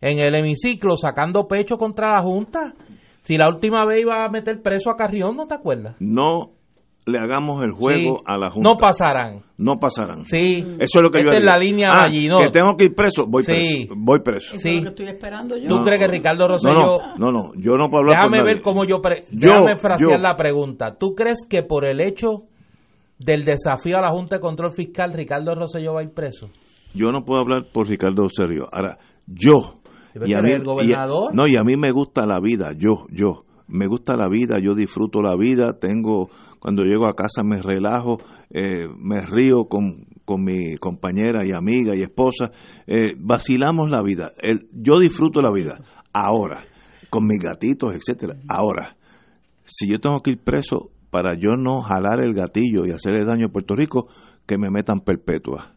en el hemiciclo, sacando pecho contra la Junta. Si la última vez iba a meter preso a Carrión, ¿no te acuerdas?
No le hagamos el juego
Sí.
a la Junta.
No pasarán.
No pasarán.
Sí.
Eso es lo que yo
Esta es
haría.
la línea
Ah,
allí, ¿no?
Que tengo que ir preso, voy
Sí.
preso. Voy preso.
Es lo que estoy esperando yo.
¿Tú crees que Ricardo Rosselló...
No, no, no, no, yo no puedo hablar por
Déjame
nadie.
ver cómo yo... pre-
Yo,
déjame frasear
yo.
la pregunta. ¿Tú crees que por el hecho del desafío a la Junta de Control Fiscal, Ricardo Rosselló va a ir preso?
Yo no puedo hablar por Ricardo Serio. Ahora, yo y a mí
eres el gobernador.
y- no, y a mí me gusta la vida, yo, yo me gusta la vida, yo disfruto la vida, tengo cuando llego a casa me relajo, eh, me río con, con mi compañera y amiga y esposa, eh, vacilamos la vida, El- yo disfruto la vida. Ahora, con mis gatitos, etcétera. Ahora, si yo tengo que ir preso para yo no jalar el gatillo y hacerle daño a Puerto Rico, que me metan perpetua.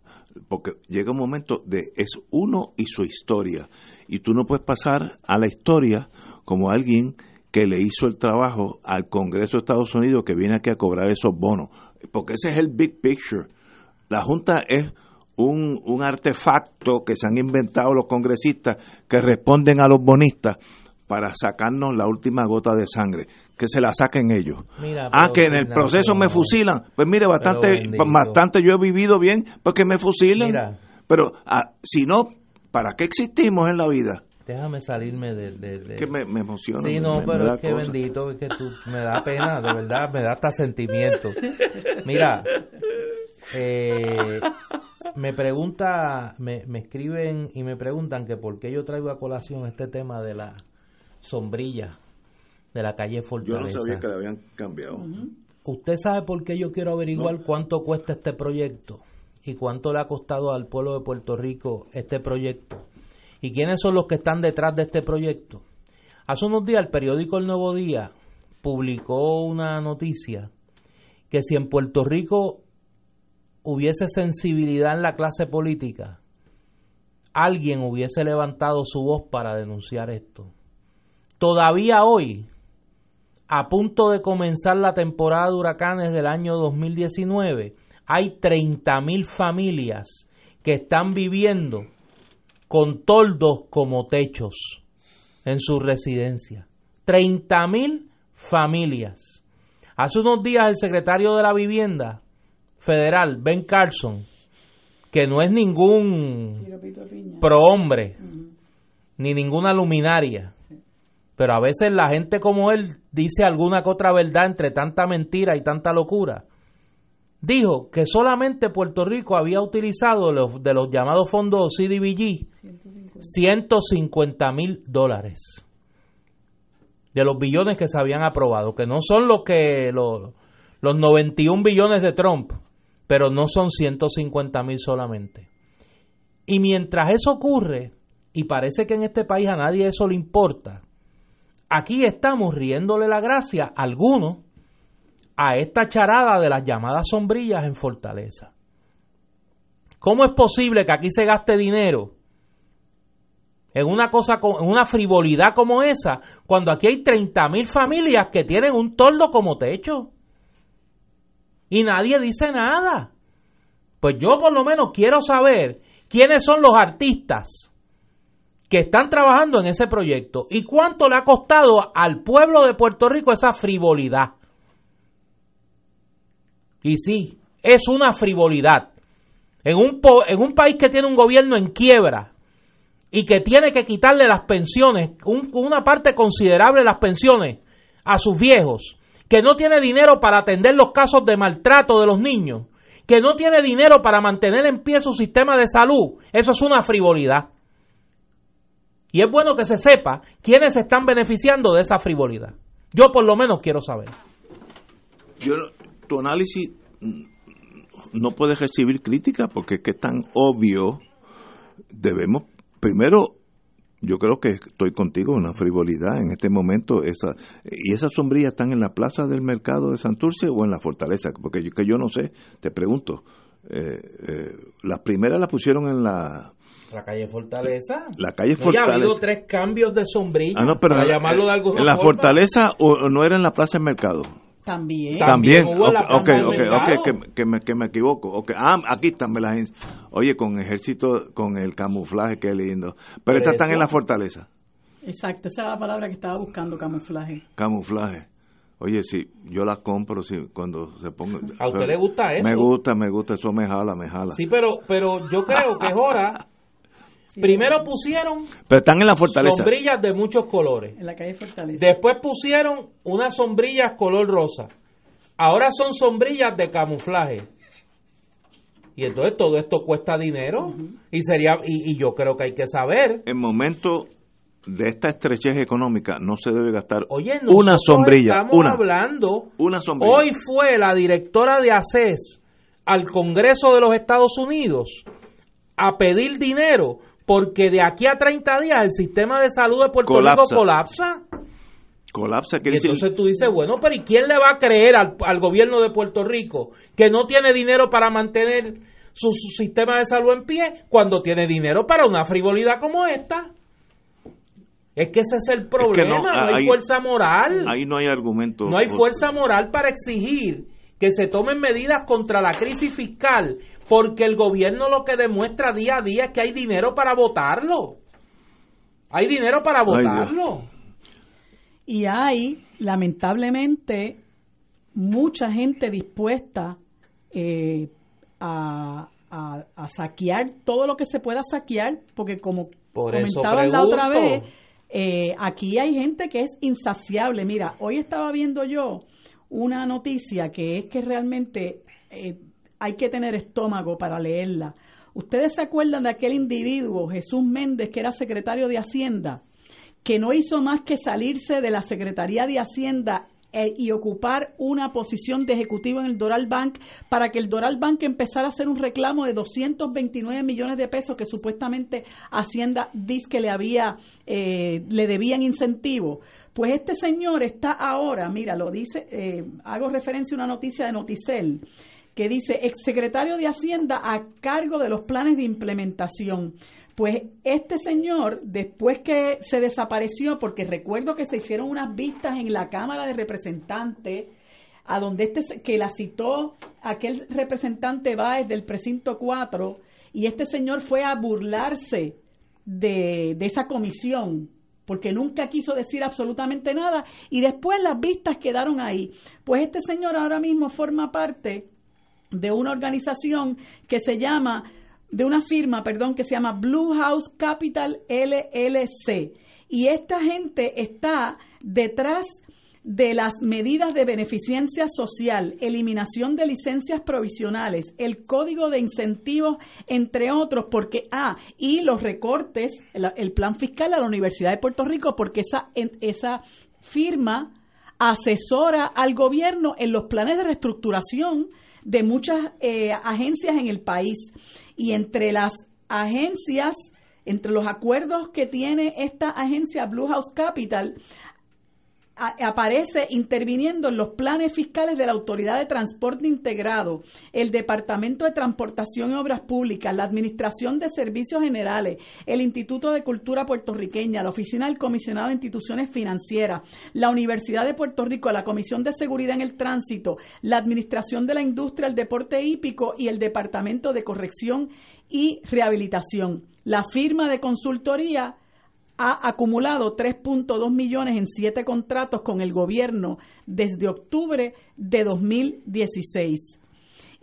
Porque llega un momento de es uno y su historia. Y tú no puedes pasar a la historia como alguien que le hizo el trabajo al Congreso de Estados Unidos que viene aquí a cobrar esos bonos. Porque ese es el big picture. La Junta es un, un artefacto que se han inventado los congresistas que responden a los bonistas para sacarnos la última gota de sangre, que se la saquen ellos.
Mira,
ah, que en el proceso me fusilan. Pues mire, bastante, bastante yo he vivido bien porque me fusilen.
Mira.
Pero ah, si no, ¿para qué existimos en la vida?
Déjame salirme de... de- de-
Que me, me emociona.
Sí,
me-
no,
me- me
pero es que
cosa.
bendito, es que tú, me da pena, de verdad, me da hasta sentimiento. Mira, eh, me pregunta, me, me escriben y me preguntan que por qué yo traigo a colación este tema de la sombrilla de la calle
Yo
Fortaleza.
no sabía que le habían cambiado.
¿Usted sabe por qué yo quiero averiguar cuánto cuesta este proyecto? ¿Y cuánto le ha costado al pueblo de Puerto Rico este proyecto? ¿Y quiénes son los que están detrás de este proyecto? Hace unos días el periódico El Nuevo Día publicó una noticia que si en Puerto Rico hubiese sensibilidad en la clase política, alguien hubiese levantado su voz para denunciar esto. Todavía hoy, a punto de comenzar la temporada de huracanes del año 2019, hay 30.000 familias que están viviendo con toldos como techos en su residencia. 30.000 familias. Hace unos días el secretario de la Vivienda Federal, Ben Carlson, que no es ningún prohombre, ni ninguna luminaria, pero a veces la gente como él dice alguna que otra verdad entre tanta mentira y tanta locura. Dijo que solamente Puerto Rico había utilizado los, de los llamados fondos CDBG 150 mil dólares de los billones que se habían aprobado, que no son los que los, los 91 billones de Trump, pero no son 150 mil solamente. Y mientras eso ocurre, y parece que en este país a nadie eso le importa, aquí estamos riéndole la gracia a algunos a esta charada de las llamadas sombrillas en Fortaleza. ¿Cómo es posible que aquí se gaste dinero en una cosa en una frivolidad como esa cuando aquí hay 30 mil familias que tienen un toldo como techo? Y nadie dice nada. Pues yo por lo menos quiero saber quiénes son los artistas que están trabajando en ese proyecto y cuánto le ha costado al pueblo de Puerto Rico esa frivolidad. Y sí, es una frivolidad. En un, en un país que tiene un gobierno en quiebra y que tiene que quitarle las pensiones, una parte considerable de las pensiones a sus viejos, que no tiene dinero para atender los casos de maltrato de los niños, que no tiene dinero para mantener en pie su sistema de salud, eso es una frivolidad. Y es bueno que se sepa quiénes se están beneficiando de esa frivolidad. Yo por lo menos quiero saber.
Tu análisis no puede recibir crítica porque es que tan obvio. Debemos, primero, yo creo que estoy contigo, una frivolidad en este momento. Esa, ¿Y esas sombrillas están en la plaza del mercado de Santurce o en la fortaleza? Porque yo, que yo no sé, te pregunto. Eh, eh, las primeras las pusieron en la
la calle Fortaleza.
La calle Fortaleza.
Ya ha habido tres cambios de sombrilla.
Ah, no, pero
para llamarlo de alguna
¿En la Fortaleza o no era en la Plaza del Mercado?
También.
También. Ok, ok, que, que, me, que me equivoco. Okay. Ah, aquí están. las, oye, con ejército, con el camuflaje, qué lindo. Pero estas están en la fortaleza.
Exacto, esa es la palabra que estaba buscando, camuflaje.
Camuflaje. Oye, sí, yo las compro sí, cuando se ponga.
¿A usted le gusta eso?
Me gusta, me gusta, eso me jala, me jala.
Sí, pero, pero yo creo que es hora Primero pusieron
Pero están en la fortaleza.
sombrillas de muchos colores.
En la calle Fortaleza.
Después pusieron unas sombrillas color rosa. Ahora son sombrillas de camuflaje. Y entonces todo esto cuesta dinero y sería y, yo creo que hay que saber.
En momento de esta estrechez económica no se debe gastar una sombrilla.
Estamos hablando.
Una sombrilla.
Hoy fue la directora de ACES al Congreso de los Estados Unidos a pedir dinero porque de aquí a 30 días el sistema de salud de Puerto Rico colapsa.
Colapsa,
y entonces tú dices, bueno, pero ¿y quién le va a creer al, gobierno de Puerto Rico que no tiene dinero para mantener su, sistema de salud en pie cuando tiene dinero para una frivolidad como esta? Es que ese es el problema, no, hay, fuerza moral.
Ahí no hay argumento.
No hay fuerza moral para exigir que se tomen medidas contra la crisis fiscal porque el gobierno lo que demuestra día a día es que hay dinero para votarlo. Hay dinero para votarlo.
y hay, lamentablemente, mucha gente dispuesta eh, a, saquear todo lo que se pueda saquear, porque como comentaba la otra vez, eh, aquí hay gente que es insaciable. Mira, hoy estaba viendo yo una noticia que es que realmente eh, hay que tener estómago para leerla. ¿Ustedes se acuerdan de aquel individuo, Jesús Méndez, que era secretario de Hacienda, que no hizo más que salirse de la Secretaría de Hacienda eh, y ocupar una posición de ejecutivo en el Doral Bank para que el Doral Bank empezara a hacer un reclamo de 229 millones de pesos que supuestamente Hacienda dice que le había eh, le debían incentivo. Pues este señor está ahora, mira, lo dice, eh, hago referencia a una noticia de Noticel que dice exsecretario de Hacienda a cargo de los planes de implementación. Pues este señor, después que se desapareció, porque recuerdo que se hicieron unas vistas en la Cámara de Representantes, a donde este que la citó aquel representante Báez del precinto 4, y este señor fue a burlarse de, de esa comisión, porque nunca quiso decir absolutamente nada, y después las vistas quedaron ahí. Pues este señor ahora mismo forma parte de una organización que se llama de una firma, perdón, que se llama Blue House Capital LLC. Y esta gente está detrás de las medidas de beneficencia social, eliminación de licencias provisionales, el código de incentivos, entre otros, porque, ah, y los recortes, el, plan fiscal a la Universidad de Puerto Rico, porque esa, esa firma asesora al gobierno en los planes de reestructuración de muchas eh, agencias en el país. Y entre las agencias, entre los acuerdos que tiene esta agencia Blue House Capital, aparece interviniendo en los planes fiscales de la Autoridad de Transporte Integrado, el Departamento de Transportación y Obras Públicas, la Administración de Servicios Generales, el Instituto de Cultura Puertorriqueña, la Oficina del Comisionado de Instituciones Financieras, la Universidad de Puerto Rico, la Comisión de Seguridad en el Tránsito, la Administración de la Industria, el Deporte Hípico y el Departamento de Corrección y Rehabilitación. La firma de consultoría ha acumulado 3.2 millones en siete contratos con el gobierno desde octubre de 2016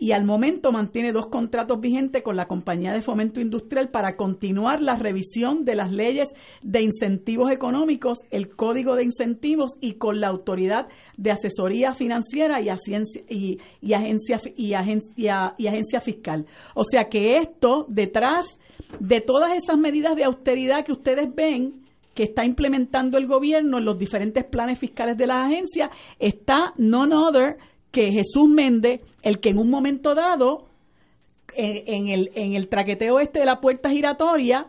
y al momento mantiene dos contratos vigentes con la compañía de fomento industrial para continuar la revisión de las leyes de incentivos económicos, el código de incentivos y con la autoridad de asesoría financiera y, agencia, y, agencia, y agencia fiscal. O sea que esto detrás de todas esas medidas de austeridad que ustedes ven, que está implementando el gobierno en los diferentes planes fiscales de las agencias, está none other que Jesús Méndez, el que en un momento dado, en, el, en el traqueteo este de la puerta giratoria,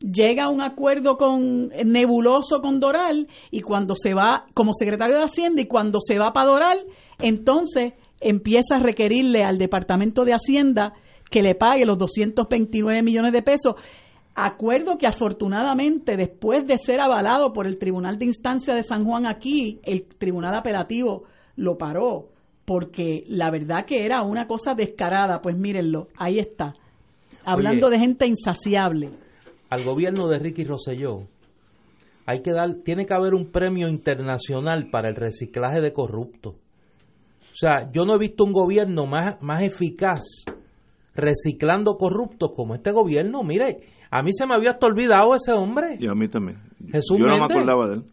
llega a un acuerdo con nebuloso con Doral y cuando se va como secretario de Hacienda y cuando se va para Doral, entonces empieza a requerirle al Departamento de Hacienda que le pague los 229 millones de pesos. Acuerdo que afortunadamente después de ser avalado por el Tribunal de Instancia de San Juan aquí, el Tribunal Apelativo lo paró porque la verdad que era una cosa descarada, pues mírenlo, ahí está. Hablando de gente insaciable.
Al gobierno de Ricky Rosselló hay que dar, tiene que haber un premio internacional para el reciclaje de corruptos. O sea, yo no he visto un gobierno más, más eficaz reciclando corruptos como este gobierno. Mire, a mí se me había hasta olvidado ese hombre.
Y a mí también.
Jesús
yo no me acordaba de él.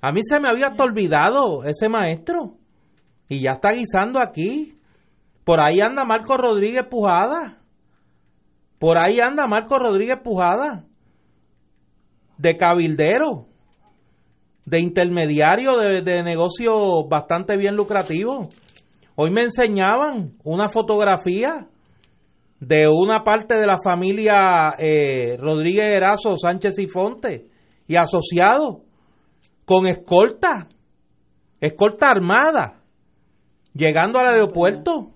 A mí se me había hasta olvidado ese maestro. Y ya está guisando aquí. Por ahí anda Marco Rodríguez Pujada. Por ahí anda Marco Rodríguez Pujada. De cabildero. De intermediario de, de negocio bastante bien lucrativo. Hoy me enseñaban una fotografía de una parte de la familia eh, Rodríguez Erazo, Sánchez y Fonte y asociado con escolta, escolta armada llegando al aeropuerto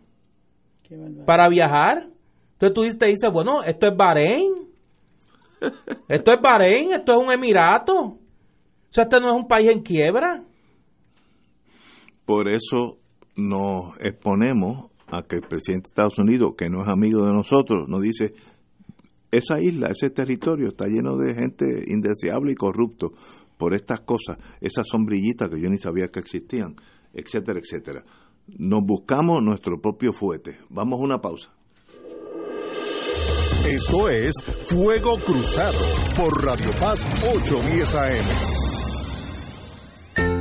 para viajar. Entonces tú te dices, bueno, esto es Bahrein. Esto es Bahrein, esto es un emirato. O sea, este no es un país en quiebra.
Por eso nos exponemos a que el presidente de Estados Unidos, que no es amigo de nosotros, nos dice, esa isla, ese territorio está lleno de gente indeseable y corrupto por estas cosas, esas sombrillitas que yo ni sabía que existían, etcétera, etcétera nos buscamos nuestro propio fuete. Vamos a una pausa.
Esto es Fuego Cruzado por Radio Paz 810 AM.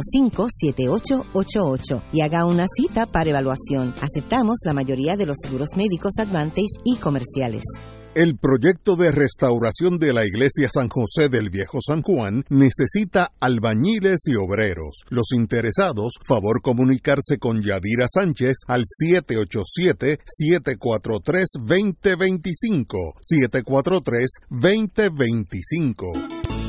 725-7888 y haga una cita para evaluación. Aceptamos la mayoría de los seguros médicos Advantage y comerciales.
El proyecto de restauración de la iglesia San José del Viejo San Juan necesita albañiles y obreros. Los interesados, favor comunicarse con Yadira Sánchez al 787-743-2025. 743-2025.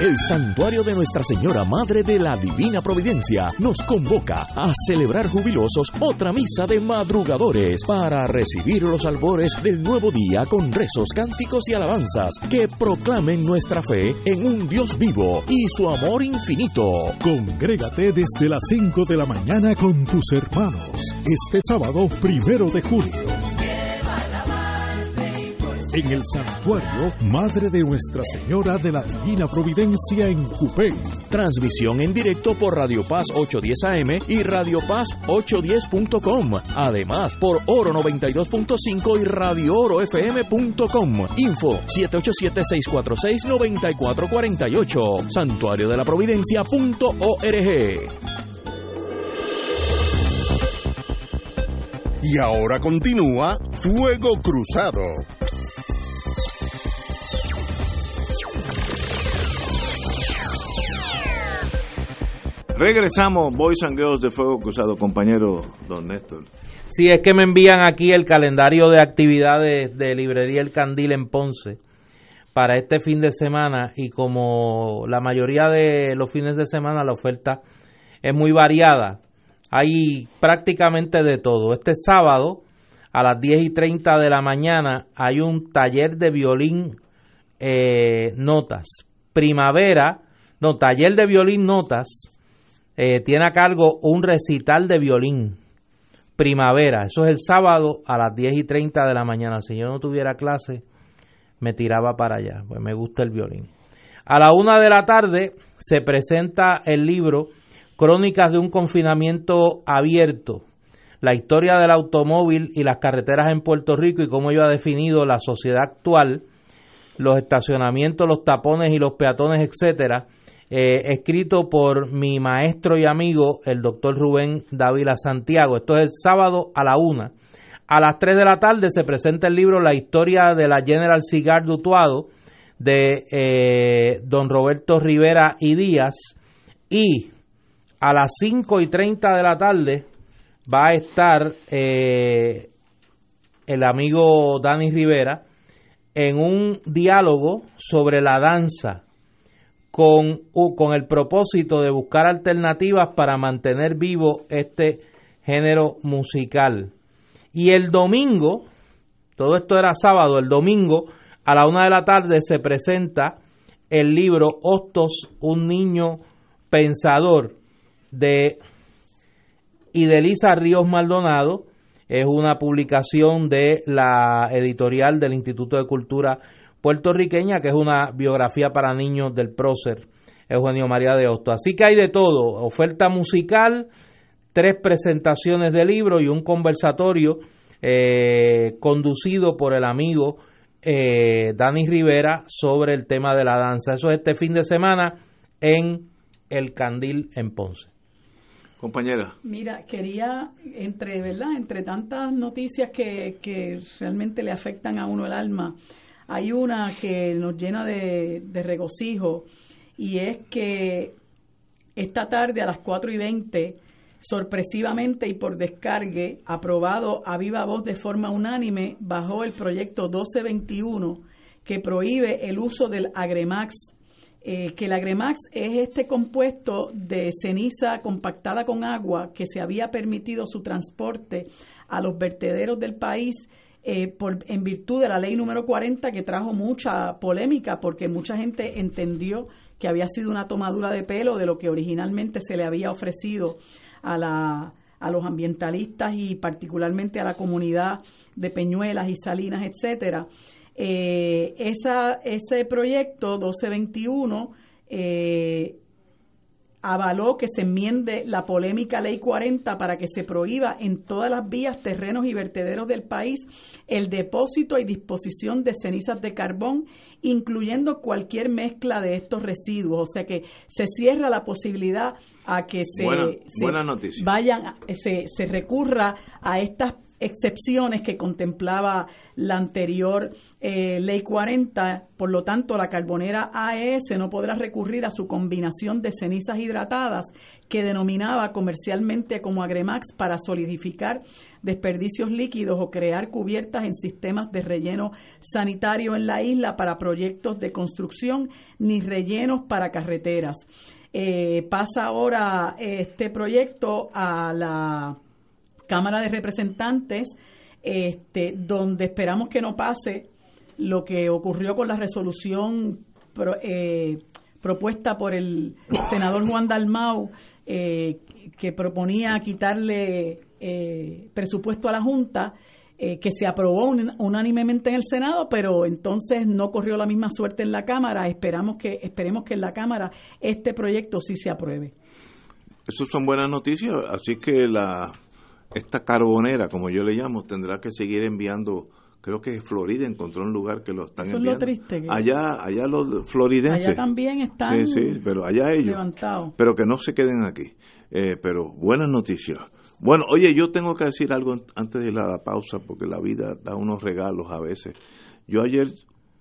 El santuario de Nuestra Señora Madre de la Divina Providencia nos convoca a celebrar jubilosos otra misa de madrugadores para recibir los albores del nuevo día con rezos, cánticos y alabanzas que proclamen nuestra fe en un Dios vivo y su amor infinito.
Congrégate desde las 5 de la mañana con tus hermanos este sábado primero de julio en el santuario Madre de Nuestra Señora de la Divina Providencia en Cupey.
Transmisión en directo por Radio Paz 810 AM y Radio Paz 810.com. Además, por Oro 92.5 y Radio Oro FM.com. Info 787-646-9448. Santuario de la Providencia.org.
Y ahora continúa Fuego Cruzado.
Regresamos, Boys and Girls de Fuego Cruzado, compañero Don Néstor.
Sí, es que me envían aquí el calendario de actividades de Librería El Candil en Ponce para este fin de semana y como la mayoría de los fines de semana la oferta es muy variada, hay prácticamente de todo. Este sábado a las 10 y 30 de la mañana hay un taller de violín eh, notas. Primavera, no, taller de violín notas eh, tiene a cargo un recital de violín. Primavera, eso es el sábado a las 10 y 30 de la mañana. Si yo no tuviera clase, me tiraba para allá, pues me gusta el violín. A la una de la tarde se presenta el libro Crónicas de un confinamiento abierto, la historia del automóvil y las carreteras en Puerto Rico y cómo ello ha definido la sociedad actual, los estacionamientos, los tapones y los peatones, etcétera eh, escrito por mi maestro y amigo, el doctor Rubén Dávila Santiago. Esto es el sábado a la una. A las 3 de la tarde se presenta el libro La historia de la General Cigar Dutuado de eh, don Roberto Rivera y Díaz. Y a las 5 y 30 de la tarde va a estar eh, el amigo Dani Rivera en un diálogo sobre la danza con, con el propósito de buscar alternativas para mantener vivo este género musical. Y el domingo, todo esto era sábado, el domingo a la una de la tarde se presenta el libro Hostos, un niño pensador de Idelisa Ríos Maldonado. Es una publicación de la editorial del Instituto de Cultura puertorriqueña, que es una biografía para niños del prócer Eugenio María de Hosto. Así que hay de todo, oferta musical, tres presentaciones de libro y un conversatorio eh, conducido por el amigo eh, Dani Rivera sobre el tema de la danza. Eso es este fin de semana en El Candil en Ponce.
Compañera.
Mira, quería, entre, ¿verdad? Entre tantas noticias que, que realmente le afectan a uno el alma, hay una que nos llena de, regocijo y es que esta tarde a las 4 y 20, sorpresivamente y por descargue, aprobado a viva voz de forma unánime, bajó el proyecto 1221 que prohíbe el uso del Agremax, eh, que el Agremax es este compuesto de ceniza compactada con agua que se había permitido su transporte a los vertederos del país eh, por, en virtud de la ley número 40 que trajo mucha polémica porque mucha gente entendió que había sido una tomadura de pelo de lo que originalmente se le había ofrecido a, la, a los ambientalistas y particularmente a la comunidad de Peñuelas y Salinas, etcétera. Eh, esa, ese proyecto 1221 eh, avaló que se enmiende la polémica Ley 40 para que se prohíba en todas las vías, terrenos y vertederos del país el depósito y disposición de cenizas de carbón, incluyendo cualquier mezcla de estos residuos. O sea que se cierra la posibilidad a que se, vayan, se, se recurra a estas excepciones que contemplaba la anterior eh, ley 40. Por lo tanto, la carbonera AES no podrá recurrir a su combinación de cenizas hidratadas que denominaba comercialmente como Agremax para solidificar desperdicios líquidos o crear cubiertas en sistemas de relleno sanitario en la isla para proyectos de construcción ni rellenos para carreteras. Eh, pasa ahora este proyecto a la Cámara de Representantes, este, donde esperamos que no pase lo que ocurrió con la resolución eh, propuesta por el senador Juan Dalmau, eh, que proponía quitarle eh, presupuesto a la Junta, que se aprobó unánimemente en el Senado, pero entonces no corrió la misma suerte en la Cámara. Esperamos que, esperemos que en la Cámara este proyecto sí se apruebe.
Esas son buenas noticias, así que la esta carbonera, como yo le llamo, tendrá que seguir enviando. Creo que Florida encontró un lugar que lo están
Eso
enviando.
Es lo triste.
allá, allá los floridenses.
Allá también están
sí, sí, pero allá ellos.
Levantados.
Pero que no se queden aquí. Eh, pero buenas noticias. Bueno, oye, yo tengo que decir algo antes de la pausa, porque la vida da unos regalos a veces. Yo ayer,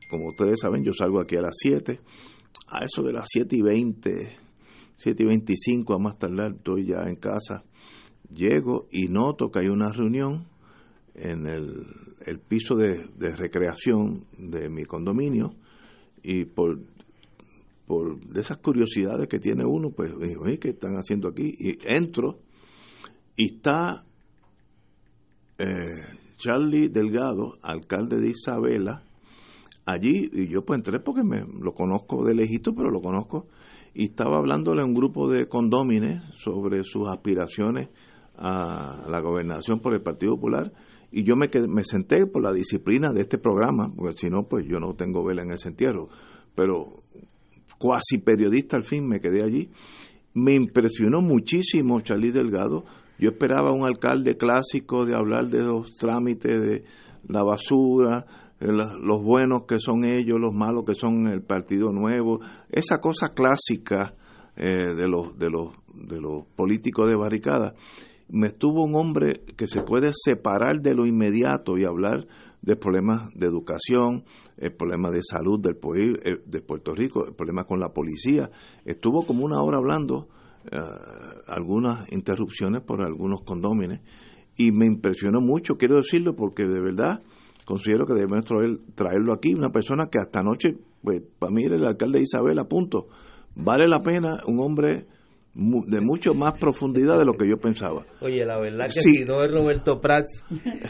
como ustedes saben, yo salgo aquí a las 7. A eso de las 7 y 20, 7 y 25 a más tardar, estoy ya en casa Llego y noto que hay una reunión en el, piso de, recreación de mi condominio y por, por de esas curiosidades que tiene uno, pues digo, ¿qué están haciendo aquí? Y entro y está eh, Charlie Delgado, alcalde de Isabela, allí, y yo pues entré porque me lo conozco de lejito, pero lo conozco, y estaba hablándole a un grupo de condómines sobre sus aspiraciones a la gobernación por el Partido Popular y yo me, me senté por la disciplina de este programa, porque si no, pues yo no tengo vela en ese entierro, pero cuasi periodista al fin me quedé allí. Me impresionó muchísimo Charlie Delgado. Yo esperaba un alcalde clásico de hablar de los trámites de la basura, los buenos que son ellos, los malos que son el Partido Nuevo, esa cosa clásica eh, de los de los de los políticos de barricada me estuvo un hombre que se puede separar de lo inmediato y hablar de problemas de educación, el problema de salud del eh, de Puerto Rico, el problema con la policía. Estuvo como una hora hablando, eh, algunas interrupciones por algunos condómines, y me impresionó mucho, quiero decirlo, porque de verdad considero que debemos traerlo aquí, una persona que hasta anoche, pues para mí era el alcalde de Isabel, a punto. Vale la pena un hombre de mucho más profundidad de lo que yo pensaba.
Oye, la verdad que si no es Roberto Prats,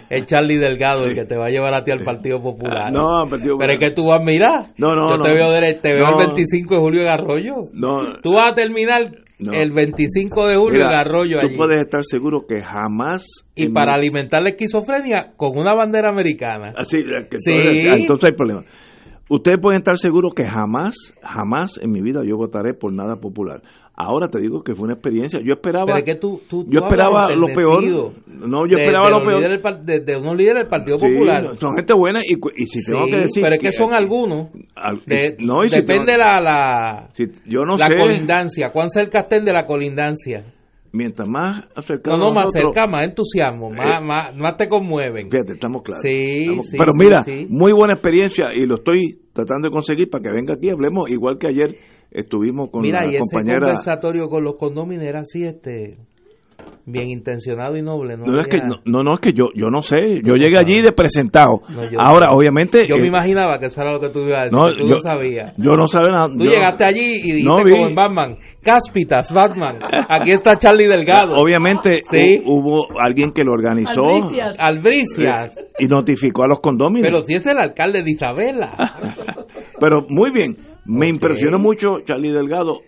es Charlie Delgado el que te va a llevar a ti al Partido Popular.
No,
Pero es que tú vas a mirar.
No, no,
yo te veo, te veo el 25 de julio en Arroyo.
No.
Tú vas a terminar el 25 de julio en Arroyo.
Tú puedes estar seguro que jamás.
Y para alimentar la esquizofrenia con una bandera americana.
Así, que sí. entonces hay problema. Ustedes pueden estar seguros que jamás, jamás en mi vida yo votaré por nada popular. Ahora te digo que fue una experiencia. Yo esperaba.
que tú,
yo esperaba lo peor. No, yo esperaba lo peor.
de, unos líderes del Partido Popular.
Son gente buena y, y si tengo que decir.
Pero es que son algunos. no, depende la, la,
yo no
la colindancia. ¿Cuán cerca estén de la colindancia?
Mientras más acercado.
No, no, más cerca, más entusiasmo, más, eh, más, más, te conmueven.
Fíjate, estamos claros.
Sí, sí
Pero mira, muy buena experiencia y lo estoy tratando de conseguir para que venga aquí hablemos igual que ayer estuvimos con
Mira,
la
y
compañera.
Ese conversatorio con los condóminos era así, este. Bien intencionado y noble. No,
No, es que, no, no, es que yo, yo no sé. Yo llegué allí de presentado.
No, yo-
Ahora, obviamente.
Yo me
eh,
imaginaba que eso era lo que tú ibas a decir,
no,
tú
yo,
no sabías.
Yo no sabía nada.
Tú
yo-
llegaste allí y dijiste como en Batman, Cáspitas, Batman, aquí está Charlie Delgado.
Obviamente
Sí.
hu- hubo alguien que lo organizó
Albricias. Albricias.
y notificó a los condóminos.
Pero si es el alcalde de Isabela.
Pero muy bien, me impresionó mucho Charlie Delgado.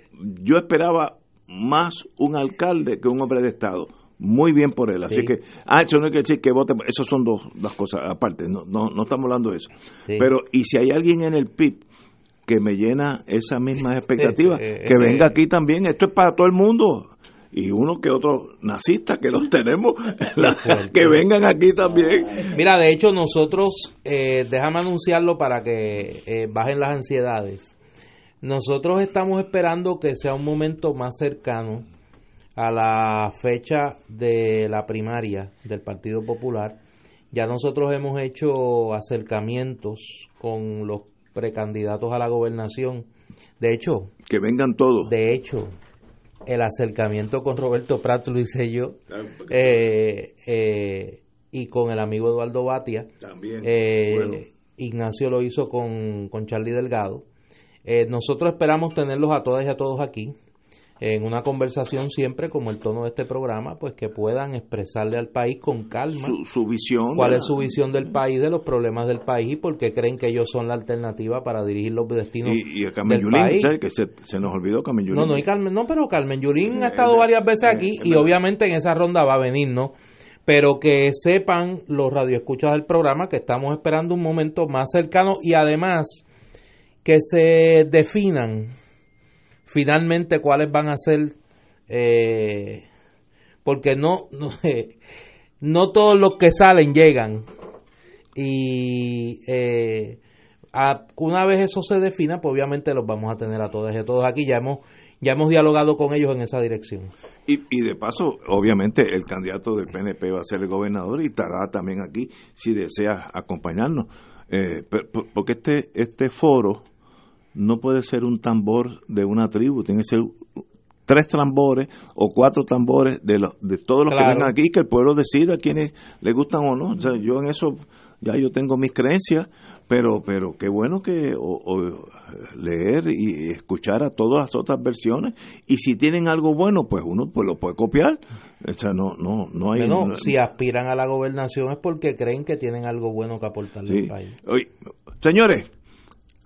Yo esperaba más un alcalde que un hombre de Estado. Muy bien por él. Así
Sí.
que, ah, eso no hay que decir que vote. Eso son dos, dos cosas aparte. No, no, no estamos hablando de eso.
Sí.
Pero, y si hay alguien en el PIB que me llena esas mismas expectativas, que venga aquí también. Esto es para todo el mundo. Y uno que otro nazista que los tenemos, la- que vengan aquí también.
Mira, de hecho nosotros, eh, déjame anunciarlo para que eh, bajen las ansiedades. Nosotros estamos esperando que sea un momento más cercano a la fecha de la primaria del Partido Popular. Ya nosotros hemos hecho acercamientos con los precandidatos a la gobernación. De hecho,
Que vengan todos.
de hecho, el acercamiento con Roberto Prat lo hice yo eh, eh, y con el amigo Eduardo Batia.
También.
Eh,
Bueno.
Ignacio lo hizo con, con Charlie Delgado. Eh, nosotros esperamos tenerlos a todas y a todos aquí en una conversación siempre como el tono de este programa, pues que puedan expresarle al país con calma
Su, su visión.
cuál es su visión del país, de los problemas del país y por qué creen que ellos son la alternativa para dirigir los destinos
Y, y a Carmen
del
Yulín,
país.
¿sabes? que se, se nos olvidó Carmen Yulín.
No, no, y Carmen, no, pero Carmen Yulín ha estado
eh,
varias veces
eh,
aquí y obviamente en esa ronda va a venir, ¿no? Pero que sepan los radioescuchas del programa que estamos esperando un momento más cercano y además que se definan finalmente cuáles van a ser, eh, porque no, no, no todos los que salen llegan y eh, una vez eso se defina, pues obviamente los vamos a tener a todas y a todos aquí. Ya hemos, ya hemos dialogado con ellos en esa dirección.
Y, y de paso, obviamente, el candidato del PNP va a ser el gobernador y estará también aquí si desea acompañarnos. Eh, porque este, este foro no puede ser un tambor de una tribu, tiene que ser tres tambores o cuatro tambores de, los de todos los
Claro.
que vengan aquí, que el pueblo decida quiénes le gustan o no. O sea, yo en eso ya yo tengo mis creencias, pero pero qué bueno que o- o leer y escuchar a todas las otras versiones y si tienen algo bueno, pues uno pues lo puede copiar. O sea, no no no hay no-
si aspiran a la gobernación es porque creen que tienen algo bueno que aportarle
Sí.
al país.
Oye, señores,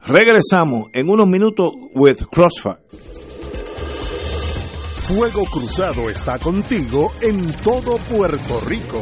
regresamos en unos minutos with Crossfire.
Fuego Cruzado está contigo en todo Puerto Rico.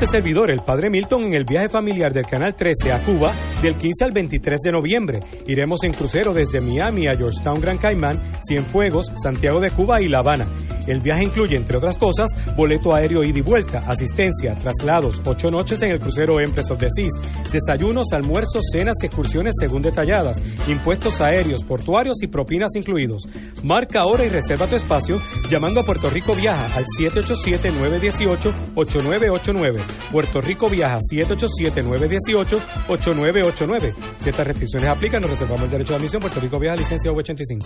este servidor, el Padre Milton, en el viaje familiar del Canal 13 a Cuba del 15 al 23 de noviembre. Iremos en crucero desde Miami a Georgetown, Gran Caimán, Cienfuegos, Santiago de Cuba y La Habana. El viaje incluye, entre otras cosas, boleto aéreo ida y vuelta, asistencia, traslados, ocho noches en el crucero Empress of the Seas, desayunos, almuerzos, cenas y excursiones según detalladas, impuestos aéreos, portuarios y propinas incluidos. Marca ahora y reserva tu espacio llamando a Puerto Rico Viaja al 787-918-8989. Puerto Rico Viaja 787-918-8989. Si estas restricciones aplican, nos reservamos el derecho de admisión. Puerto Rico Viaja, licencia V85.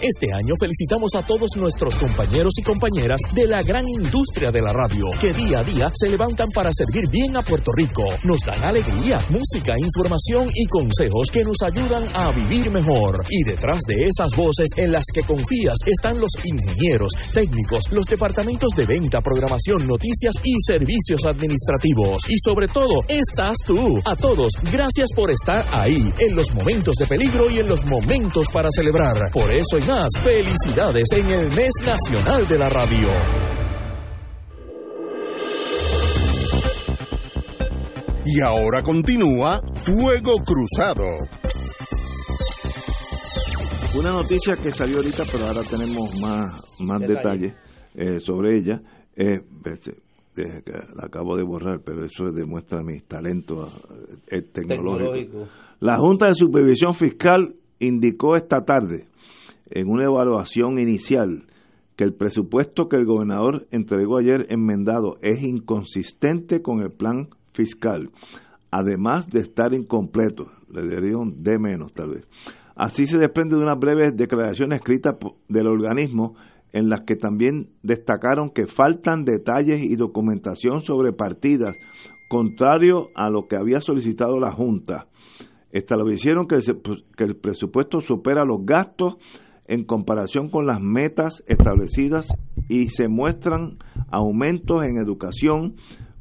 Este año felicitamos a todos nuestros compañeros y compañeras de la gran industria de la radio, que día a día se levantan para servir bien a Puerto Rico. Nos dan alegría, música, información y consejos que nos ayudan a vivir mejor. Y detrás de esas voces en las que confías están los ingenieros, técnicos, los departamentos de venta, programación, noticias y servicios administrativos. Y sobre todo, estás tú. A todos, gracias por estar ahí, en los momentos de peligro y en los momentos para celebrar. Por eso y más, felicidades en el mes nacional de la radio.
Y ahora continúa Fuego Cruzado.
Una noticia que salió ahorita, pero ahora tenemos más, más detalles eh, sobre ella. Eh, la acabo de borrar, pero eso demuestra mis talentos eh, tecnológicos. La Junta de Supervisión Fiscal indicó esta tarde, en una evaluación inicial, que el presupuesto que el gobernador entregó ayer enmendado es inconsistente con el plan fiscal, además de estar incompleto, le dirían de menos tal vez. Así se desprende de una breve declaración escrita del organismo en las que también destacaron que faltan detalles y documentación sobre partidas, contrario a lo que había solicitado la Junta. Establecieron que el, pues, que el presupuesto supera los gastos en comparación con las metas establecidas y se muestran aumentos en educación,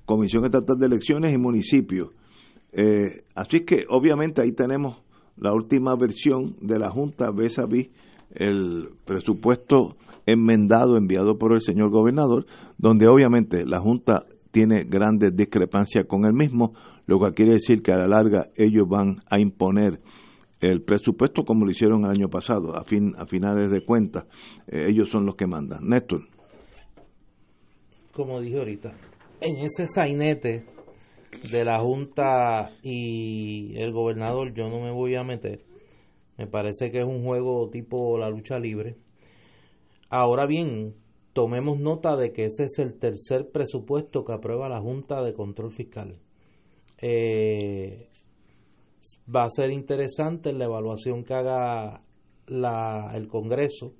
Comisión Estatal de Elecciones y municipios. Eh, así que obviamente ahí tenemos la última versión de la Junta vis a vis el presupuesto enmendado enviado por el señor gobernador, donde obviamente la Junta tiene grandes discrepancias con el mismo, lo que quiere decir que a la larga ellos van a imponer el presupuesto como lo hicieron el año pasado, a, fin, a finales de cuentas, eh, ellos son los que mandan. Néstor.
Como dije ahorita, en ese sainete de la Junta y el gobernador yo no me voy a meter. Me parece que es un juego tipo la lucha libre. Ahora bien, tomemos nota de que ese es el tercer presupuesto que aprueba la Junta de Control Fiscal. Eh, va a ser interesante la evaluación que haga la, el Congreso,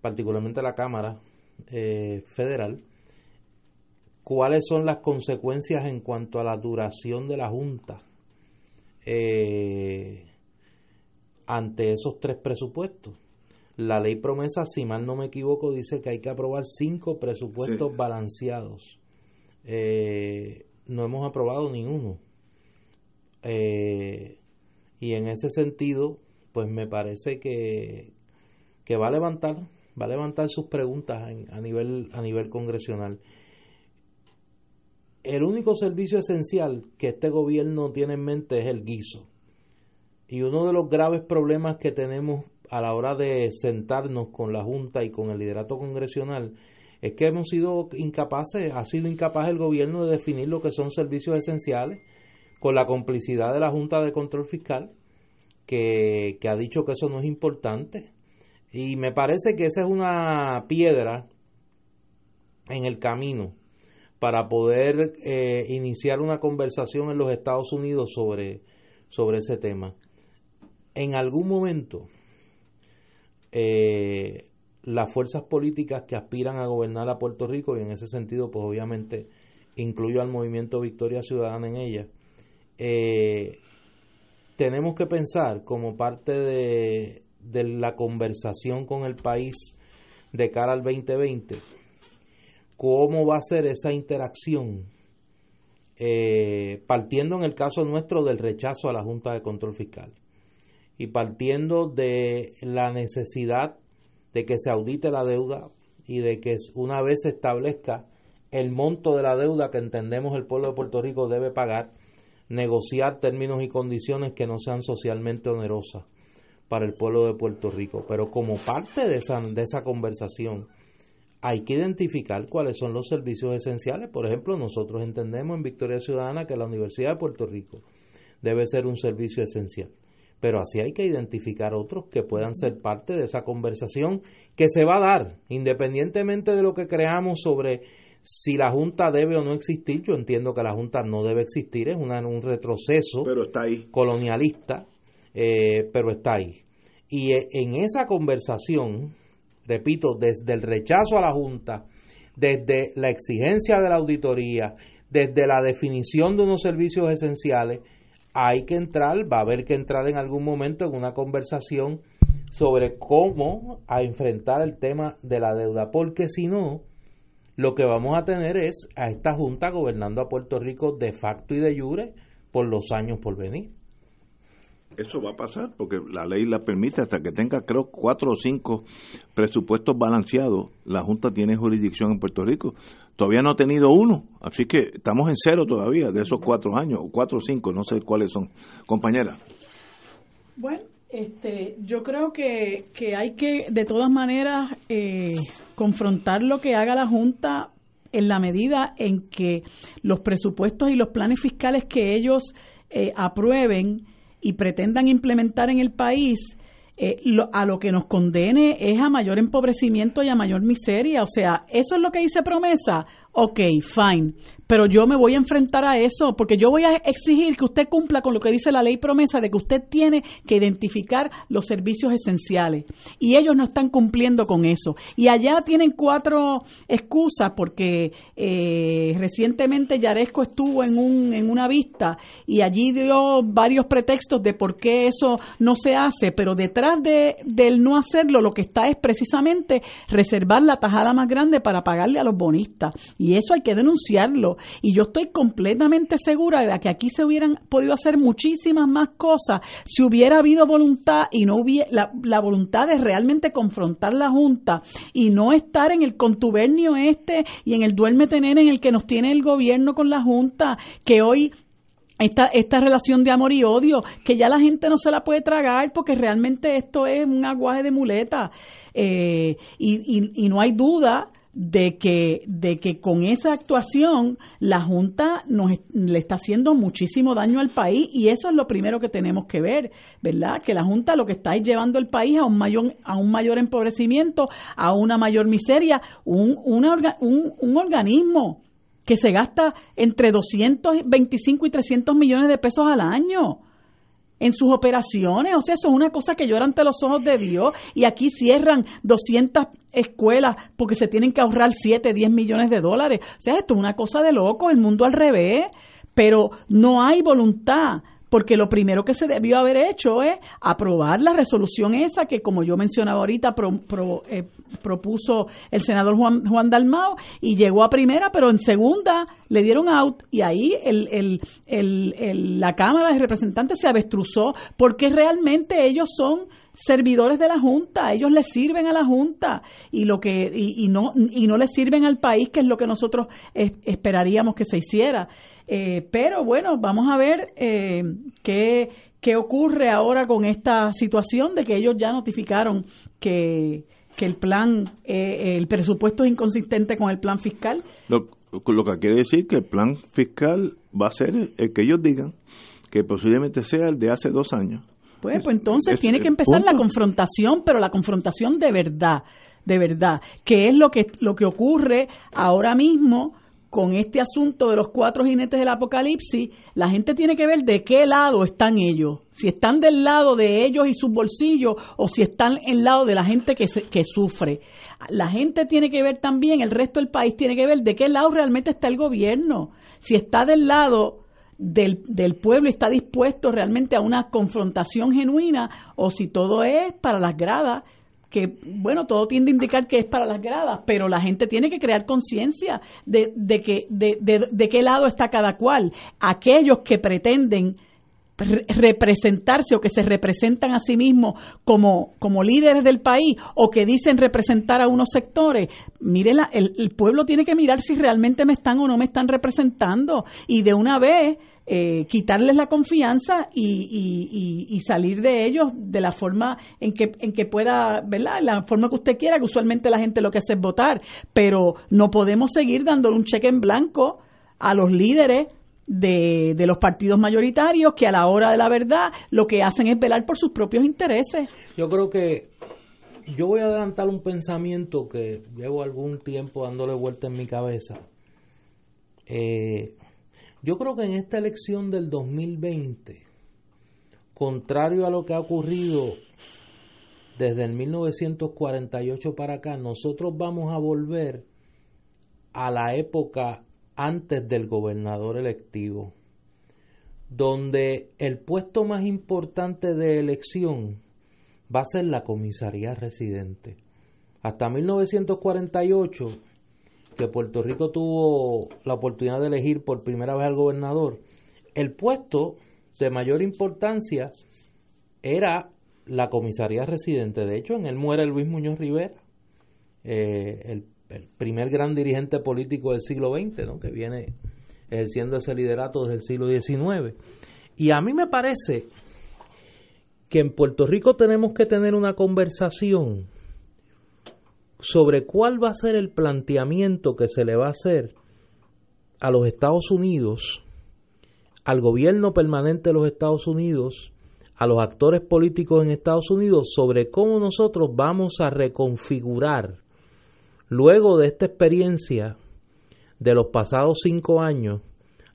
particularmente la Cámara eh, Federal, cuáles son las consecuencias en cuanto a la duración de la Junta eh, ante esos tres presupuestos. La ley promesa, si mal no me equivoco, dice que hay que aprobar cinco presupuestos balanceados. Eh, no hemos aprobado ninguno. Eh, y en ese sentido, pues me parece que, que va a levantar, va a levantar sus preguntas a nivel, a nivel congresional el único servicio esencial que este gobierno tiene en mente es el guiso. Y uno de los graves problemas que tenemos a la hora de sentarnos con la Junta y con el liderato congresional es que hemos sido incapaces, ha sido incapaz el gobierno de definir lo que son servicios esenciales con la complicidad de la Junta de Control Fiscal, que, que ha dicho que eso no es importante. Y me parece que esa es una piedra en el camino para poder eh, iniciar una conversación en los Estados Unidos sobre, sobre ese tema. En algún momento, eh, las fuerzas políticas que aspiran a gobernar a Puerto Rico, y en ese sentido, pues obviamente incluyo al movimiento Victoria Ciudadana en ella, eh, tenemos que pensar como parte de, la conversación con el país de cara al 2020 cómo va a ser esa interacción, eh, partiendo en el caso nuestro del rechazo a la Junta de Control Fiscal y partiendo de la necesidad de que se audite la deuda y de que una vez se establezca el monto de la deuda que entendemos el pueblo de Puerto Rico debe pagar, negociar términos y condiciones que no sean socialmente onerosas para el pueblo de Puerto Rico. Pero como parte de esa, de esa conversación, hay que identificar cuáles son los servicios esenciales. Por ejemplo, nosotros entendemos en Victoria Ciudadana que la Universidad de Puerto Rico debe ser un servicio esencial. Pero así hay que identificar otros que puedan ser parte de esa conversación que se va a dar, independientemente de lo que creamos sobre si la Junta debe o no existir. Yo entiendo que la Junta no debe existir, es una, un retroceso
pero está ahí.
colonialista, eh, pero está ahí. Y e, en esa conversación, repito, desde el rechazo a la Junta, desde la exigencia de la auditoría, desde la definición de unos servicios esenciales, hay que entrar, va a haber que entrar en algún momento en una conversación sobre cómo a enfrentar el tema de la deuda, porque si no, lo que vamos a tener es a esta Junta gobernando a Puerto Rico de facto y de jure por los años por venir.
Eso va a pasar porque la ley la permite hasta que tenga, creo, cuatro o cinco presupuestos balanceados. La Junta tiene jurisdicción en Puerto Rico. Todavía no ha tenido uno, así que estamos en cero todavía de esos cuatro años, cuatro o cinco, no sé cuáles son. Compañera.
Bueno, este, yo creo que, que hay que, de todas maneras, eh, confrontar lo que haga la Junta en la medida en que los presupuestos y los planes fiscales que ellos eh, aprueben y pretendan implementar en el país, eh, a lo que nos condene es a mayor empobrecimiento y a mayor miseria. O sea, eso es lo que dice promesa. Ok, fine. Pero yo me voy a enfrentar a eso porque yo voy a exigir que usted cumpla con lo que dice la ley promesa de que usted tiene que identificar los servicios esenciales. Y ellos no están cumpliendo con eso. Y allá tienen cuatro excusas porque eh, recientemente Yaresco estuvo en, un, en una vista y allí dio varios pretextos de por qué eso no se hace, pero detrás de, del no hacerlo lo que está es precisamente reservar la tajada más grande para pagarle a los bonistas y eso hay que denunciarlo y yo estoy completamente segura de que aquí se hubieran podido hacer muchísimas más cosas si hubiera habido voluntad y no hubiera la, voluntad de realmente confrontar la Junta y no estar en el contubernio este y en el duerme tener en el que nos tiene el gobierno con la Junta, que hoy esta, esta relación de amor y odio, que ya la gente no se la puede tragar porque realmente esto es un aguaje de muleta. Eh, y, y, no hay duda de que, de que con esa actuación la Junta nos, le está haciendo muchísimo daño al país y eso es lo primero que tenemos que ver, ¿verdad? Que la Junta lo que está es llevando el país a un mayor, a un mayor empobrecimiento, a una mayor miseria, un, un, un organismo que se gasta entre 225 y 300 millones de pesos al año en sus operaciones. O sea, eso es una cosa que llora ante los ojos de Dios. Y aquí cierran 200 escuelas porque se tienen que ahorrar 7, 10 millones de dólares. O sea, esto es una cosa de loco, el mundo al revés. Pero no hay voluntad porque lo primero que se debió haber hecho es aprobar la resolución esa que, como yo mencionaba ahorita, eh, propuso el senador Juan, Juan Dalmao y llegó a primera, pero en segunda le dieron out y ahí el, la Cámara de Representantes se avestruzó porque realmente ellos son servidores de la Junta, ellos le sirven a la Junta y lo que y, no y no le sirven al país, que es lo que nosotros esperaríamos que se hiciera. Eh, pero bueno, vamos a ver eh, qué, qué ocurre ahora con esta situación de que ellos ya notificaron que, que el plan, eh, el presupuesto es inconsistente con el plan fiscal.
Lo, lo que quiere decir que el plan fiscal va a ser el que ellos digan, que posiblemente sea el de hace dos años.
Pues, pues entonces tiene que empezar la confrontación, pero la confrontación de verdad, de verdad, que es lo que, lo que ocurre ahora mismo con este asunto de los cuatro jinetes del apocalipsis, la gente tiene que ver de qué lado están ellos. Si están del lado de ellos y sus bolsillos o si están en lado de la gente que, que sufre. La gente tiene que ver también, el resto del país tiene que ver de qué lado realmente está el gobierno. Si está del lado del, del pueblo está dispuesto realmente a una confrontación genuina o si todo es para las gradas que, bueno, todo tiende a indicar que es para las gradas, pero la gente tiene que crear conciencia de, de, que, de, de, qué lado está cada cual. Aquellos que pretenden representarse o que se representan a sí mismos como, como líderes del país o que dicen representar a unos sectores, mire, el, el pueblo tiene que mirar si realmente me están o no me están representando y de una vez eh, quitarles la confianza y, y, salir de ellos de la forma en que, en que pueda, ¿verdad? La forma que usted quiera, que usualmente la gente lo que hace es votar, pero no podemos seguir dándole un cheque en blanco a los líderes de, los partidos mayoritarios que a la hora de la verdad lo que hacen es velar por sus propios intereses.
Yo creo que yo voy a adelantar un pensamiento que llevo algún tiempo dándole vuelta en mi cabeza. Eh, yo creo que en esta elección del 2020, contrario a lo que ha ocurrido desde el 1948 para acá, nosotros vamos a volver a la época antes del gobernador electivo, donde el puesto más importante de elección va a ser la comisaría residente. Hasta 1948, que Puerto Rico tuvo la oportunidad de elegir por primera vez al gobernador, el puesto de mayor importancia era la comisaría residente. De hecho, en él muere Luis Muñoz Rivera, eh, el, el, primer gran dirigente político del siglo XX, ¿no? que viene ejerciendo ese liderato desde el siglo XIX. Y a mí me parece que en Puerto Rico tenemos que tener una conversación sobre cuál va a ser el planteamiento que se le va a hacer a los Estados Unidos, al gobierno permanente de los Estados Unidos, a los actores políticos en Estados Unidos sobre cómo nosotros vamos a reconfigurar luego de esta experiencia de los pasados cinco años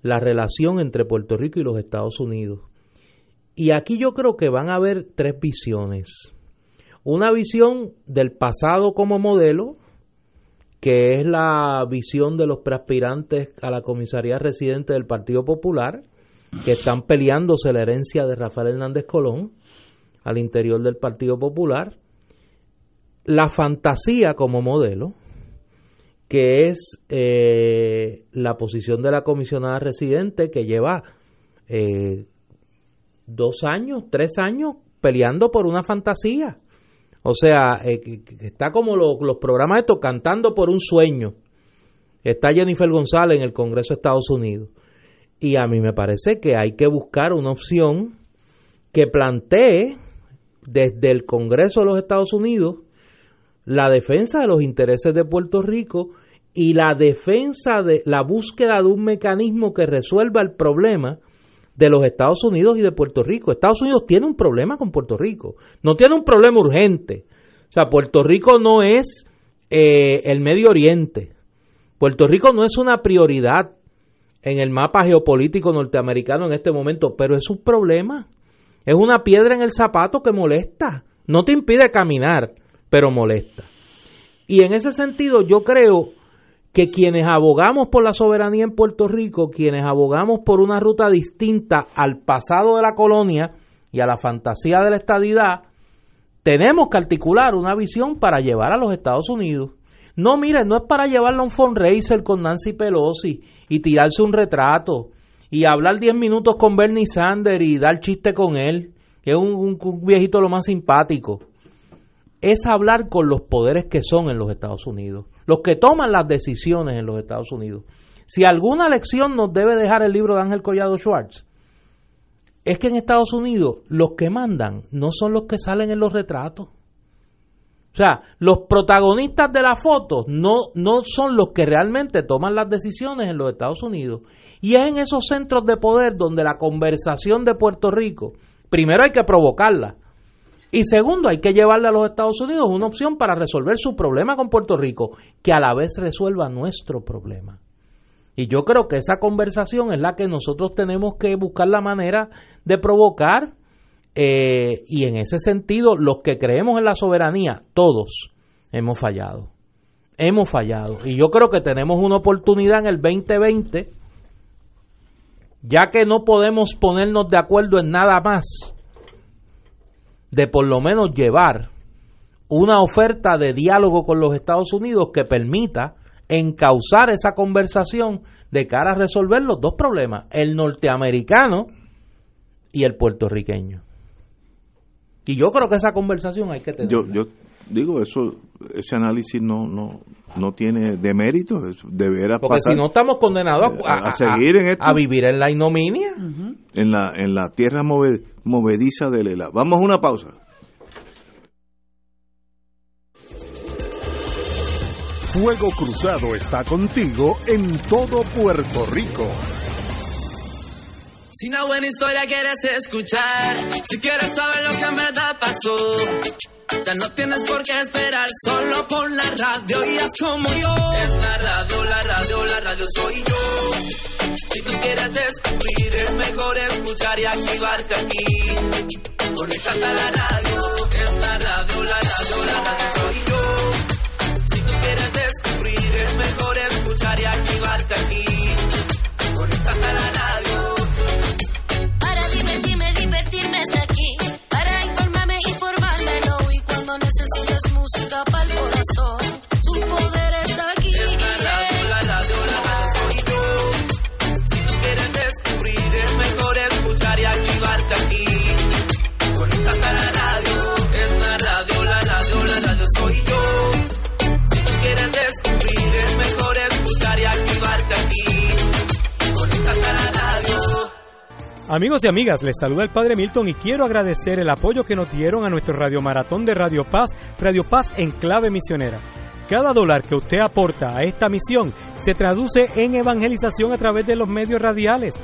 la relación entre Puerto Rico y los Estados Unidos. Y aquí yo creo que van a haber tres visiones. Una visión del pasado como modelo, que es la visión de los preaspirantes a la comisaría residente del Partido Popular, que están peleándose la herencia de Rafael Hernández Colón al interior del Partido Popular. La fantasía como modelo, que es eh, la posición de la comisionada residente que lleva eh, dos años, tres años peleando por una fantasía. O sea, eh, está como lo, los programas estos cantando por un sueño. Está Jennifer González en el Congreso de Estados Unidos. Y a mí me parece que hay que buscar una opción que plantee desde el Congreso de los Estados Unidos la defensa de los intereses de Puerto Rico y la defensa de la búsqueda de un mecanismo que resuelva el problema de los Estados Unidos y de Puerto Rico. Estados Unidos tiene un problema con Puerto Rico, no tiene un problema urgente. O sea, Puerto Rico no es eh, el Medio Oriente. Puerto Rico no es una prioridad en el mapa geopolítico norteamericano en este momento, pero es un problema. Es una piedra en el zapato que molesta. No te impide caminar, pero molesta. Y en ese sentido yo creo que quienes abogamos por la soberanía en Puerto Rico, quienes abogamos por una ruta distinta al pasado de la colonia y a la fantasía de la estadidad, tenemos que articular una visión para llevar a los Estados Unidos. No, miren, no es para llevarlo a un fundraiser con Nancy Pelosi y tirarse un retrato y hablar 10 minutos con Bernie Sanders y dar chiste con él, que es un viejito lo más simpático. Es hablar con los poderes que son en los Estados Unidos los que toman las decisiones en los Estados Unidos. Si alguna lección nos debe dejar el libro de Ángel Collado Schwartz, es que en Estados Unidos los que mandan no son los que salen en los retratos. O sea, los protagonistas de la foto no, no son los que realmente toman las decisiones en los Estados Unidos. Y es en esos centros de poder donde la conversación de Puerto Rico, primero hay que provocarla, y segundo, hay que llevarle a los Estados Unidos una opción para resolver su problema con Puerto Rico, que a la vez resuelva nuestro problema. Y yo creo que esa conversación es la que nosotros tenemos que buscar la manera de provocar. Eh, y en ese sentido, los que creemos en la soberanía, todos hemos fallado. Hemos fallado. Y yo creo que tenemos una oportunidad en el 2020, ya que no podemos ponernos de acuerdo en nada más de por lo menos llevar una oferta de diálogo con los Estados Unidos que permita encauzar esa conversación de cara a resolver los dos problemas, el norteamericano y el puertorriqueño. Y yo creo que esa conversación hay que tener.
Yo, yo digo, eso ese análisis no no no tiene demérito, deberá
Porque si no estamos condenados a, a,
a seguir en esto,
a vivir en la ignominia.
Uh -huh.
en la en la tierra move, movediza de Lela. Vamos a una pausa.
Fuego Cruzado está contigo en todo Puerto Rico.
Si una buena historia quieres escuchar, si quieres saber lo que en verdad pasó, ya no tienes por qué esperar, solo por la radio y haz como yo. Es la radio, la radio, la radio soy yo. Si tú quieres descubrir, es mejor escuchar y activarte aquí. Conéctate a la radio, es la radio,
la radio, la radio soy yo. Si tú quieres descubrir, es mejor escuchar y activarte aquí. Conéctate a la radio.
Amigos y amigas, les saluda el Padre Milton y quiero agradecer el apoyo que nos dieron a nuestro Radio Maratón de Radio Paz, Radio Paz en clave misionera. Cada dólar que usted aporta a esta misión se traduce en evangelización a través de los medios radiales.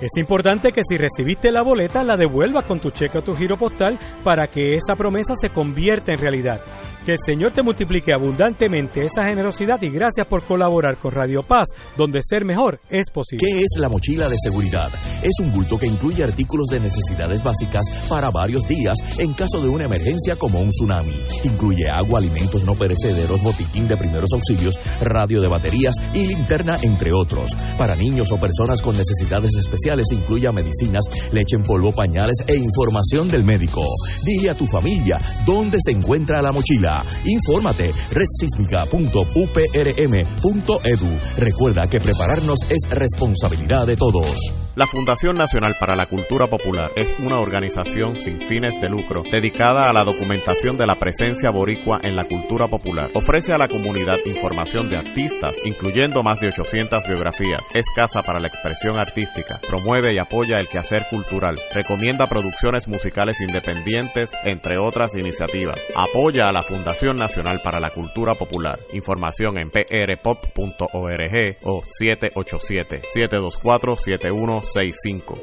Es importante que si recibiste la boleta la devuelvas con tu cheque o tu giro postal para que esa promesa se convierta en realidad. Que el Señor te multiplique abundantemente esa generosidad y gracias por colaborar con Radio Paz, donde ser mejor es posible.
¿Qué es la mochila de seguridad? Es un bulto que incluye artículos de necesidades básicas para varios días en caso de una emergencia como un tsunami. Incluye agua, alimentos no perecederos, botiquín de primeros auxilios, radio de baterías y linterna, entre otros. Para niños o personas con necesidades especiales incluye medicinas, leche en polvo, pañales e información del médico. Dile a tu familia dónde se encuentra la mochila. Infórmate redsísmica.uprm.edu. Recuerda que prepararnos es responsabilidad de todos.
La Fundación Nacional para la Cultura Popular es una organización sin fines de lucro dedicada a la documentación de la presencia boricua en la cultura popular. Ofrece a la comunidad información de artistas, incluyendo más de 800 biografías. Es casa para la expresión artística. Promueve y apoya el quehacer cultural. Recomienda producciones musicales independientes, entre otras iniciativas. Apoya a la Fundación Nacional para la Cultura Popular. Información en prpop.org o 787-724-7165.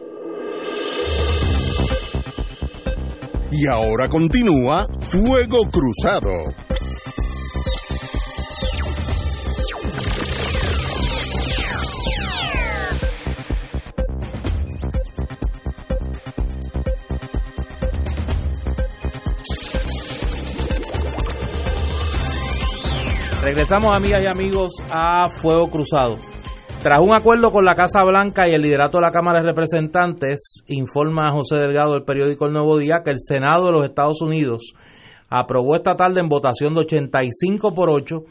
Y ahora continúa Fuego Cruzado.
Regresamos, amigas y amigos, a Fuego Cruzado. Tras un acuerdo con la Casa Blanca y el liderato de la Cámara de Representantes, informa José Delgado del periódico El Nuevo Día que el Senado de los Estados Unidos aprobó esta tarde en votación de 85 por 8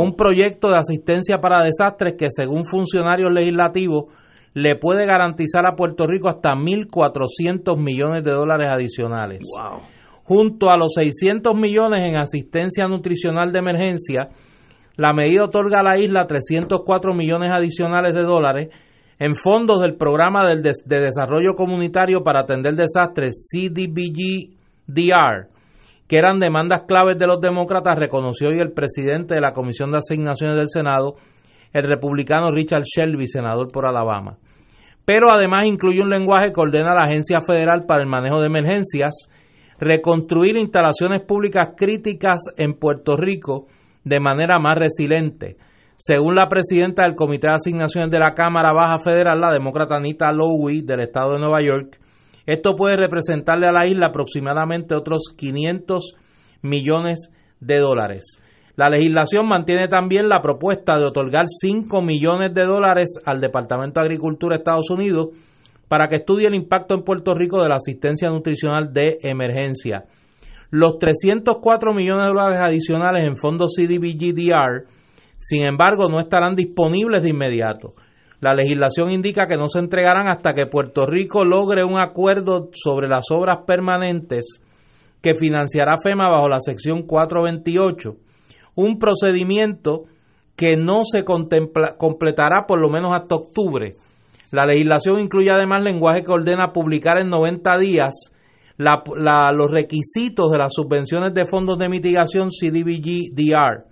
un proyecto de asistencia para desastres que según funcionarios legislativos le puede garantizar a Puerto Rico hasta 1.400 millones de dólares adicionales. Junto a los 600 millones en asistencia nutricional de emergencia, la medida otorga a la isla 304 millones adicionales de dólares en fondos del Programa de Desarrollo Comunitario para Atender Desastres, CDBG-DR, que eran demandas claves de los demócratas, reconoció hoy el presidente de la Comisión de Asignaciones del Senado, el republicano Richard Shelby, senador por Alabama. Pero además incluye un lenguaje que ordena a la Agencia Federal para el Manejo de Emergencias reconstruir instalaciones públicas críticas en Puerto Rico de manera más resiliente. Según la presidenta del Comité de Asignaciones de la Cámara Baja Federal, la demócrata Anita Lowy, del estado de Nueva York, esto puede representarle a la isla aproximadamente otros 500 millones de dólares. La legislación mantiene también la propuesta de otorgar 5 millones de dólares al Departamento de Agricultura de Estados Unidos para que estudie el impacto en Puerto Rico de la asistencia nutricional de emergencia. Los 304 millones de dólares adicionales en fondos CDBG-DR, sin embargo, no estarán disponibles de inmediato. La legislación indica que no se entregarán hasta que Puerto Rico logre un acuerdo sobre las obras permanentes que financiará FEMA bajo la sección 428, un procedimiento que no se contempla- completará por lo menos hasta octubre. La legislación incluye además lenguaje que ordena publicar en 90 días la- los requisitos de las subvenciones de fondos de mitigación CDBG-DR.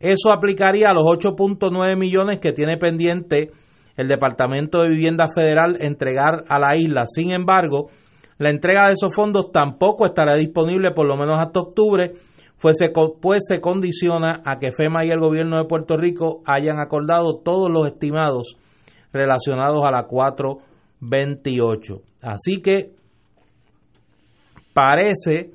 Eso aplicaría a los 8.9 millones que tiene pendiente el Departamento de Vivienda Federal entregar a la isla. Sin embargo, la entrega de esos fondos tampoco estará disponible por lo menos hasta octubre, pues se, pues se condiciona a que FEMA y el gobierno de Puerto Rico hayan acordado todos los estimados relacionados a la 428. Así que parece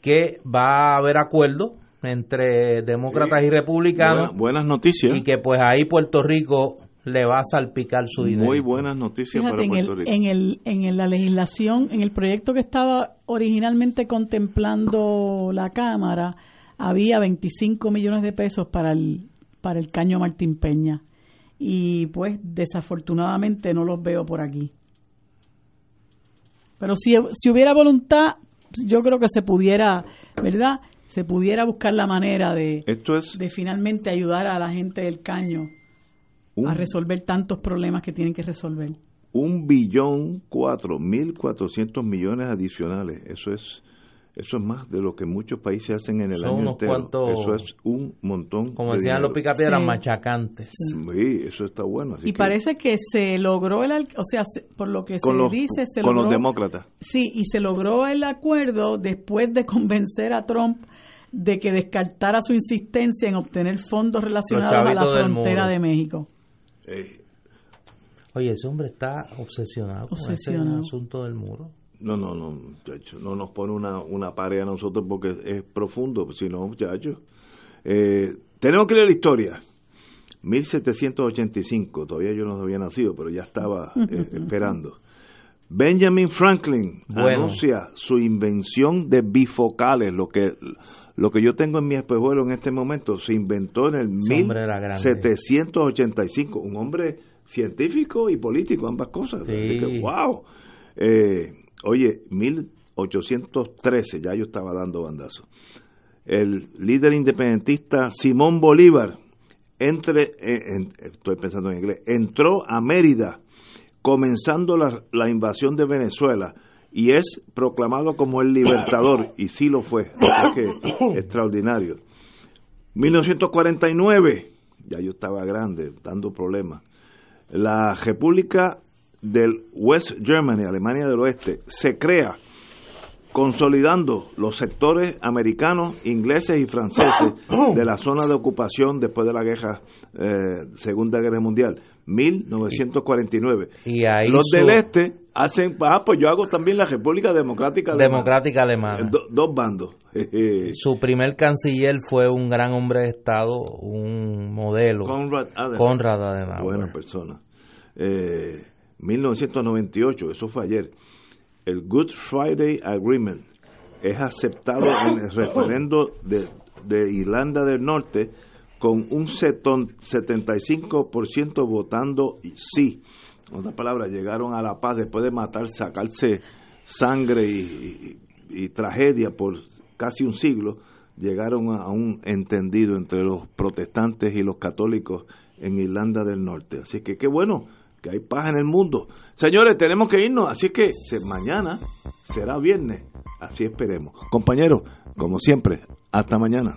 que va a haber acuerdo entre demócratas y republicanos.
Buenas, buenas noticias.
Y que pues ahí Puerto Rico le va a salpicar su dinero.
Muy buenas noticias
Fíjate,
para
en,
Puerto
el,
Rico.
en, el, en la legislación, en el proyecto que estaba originalmente contemplando la Cámara, había 25 millones de pesos para el, para el caño Martín Peña. Y pues desafortunadamente no los veo por aquí. Pero si, si hubiera voluntad, yo creo que se pudiera, ¿verdad? Se pudiera buscar la manera de,
Esto es
de finalmente ayudar a la gente del caño a resolver tantos problemas que tienen que resolver.
un billón cuatro mil cuatrocientos millones adicionales. Eso es eso es más de lo que muchos países hacen en el
Son
año
unos
entero.
cuantos-
Eso es un montón.
Como
de
decían los picapiedras,
Sí.
machacantes.
Sí, eso está bueno. así
Y
que
parece que se logró el, al- o sea, se- por lo que
con
se
los,
dice, se
con
logró.
los demócratas.
Sí, y se logró el acuerdo después de convencer a Trump de que descartara su insistencia en obtener fondos relacionados a la frontera de México.
Eh,
Oye, ese hombre está obsesionado, con
Obsesionado.
ese asunto del muro.
No, no, no, muchacho, no nos pone una, una pared a nosotros porque es profundo, si no, muchachos. Eh, tenemos que leer la historia. 1785, todavía yo no había nacido, pero ya estaba eh, esperando. Benjamin Franklin
Bueno.
anuncia su invención de bifocales, lo que lo que yo tengo en mi espejuelo en este momento se inventó en el
Ese hombre era grande.
1785, un hombre científico y político, ambas cosas.
Sí.
Que, wow. Eh, oye, 1813, ya yo estaba dando bandazo. El líder independentista Simón Bolívar, entre, eh, en- estoy pensando en inglés, entró a Mérida comenzando la, la invasión de Venezuela y es proclamado como el libertador, y sí lo fue, que extraordinario. 1949, ya yo estaba grande, dando problemas. La República del West Germany, Alemania del Oeste, se crea consolidando los sectores americanos, ingleses y franceses de la zona de ocupación después de la guerra, eh, Segunda Guerra Mundial, 1949.
Y ahí
los
su-
del este hacen, ah, pues yo hago también la República Democrática Alemana.
Democrática Alemana.
Do- dos bandos.
Su primer canciller fue un gran hombre de Estado, un modelo.
Conrad Adenauer.
Conrad Adenauer.
Buena persona. Eh, 1998, eso fue ayer. El Good Friday Agreement es aceptado en el referendo de, de Irlanda del Norte con un seton- 75% votando sí. En otras palabras, llegaron a la paz después de matar, sacarse sangre y, y- y tragedia por casi un siglo, llegaron a un entendido entre los protestantes y los católicos en Irlanda del Norte. Así que qué bueno que hay paz en el mundo. Señores, tenemos que irnos, así que mañana será viernes, así esperemos. Compañeros, como siempre, hasta mañana.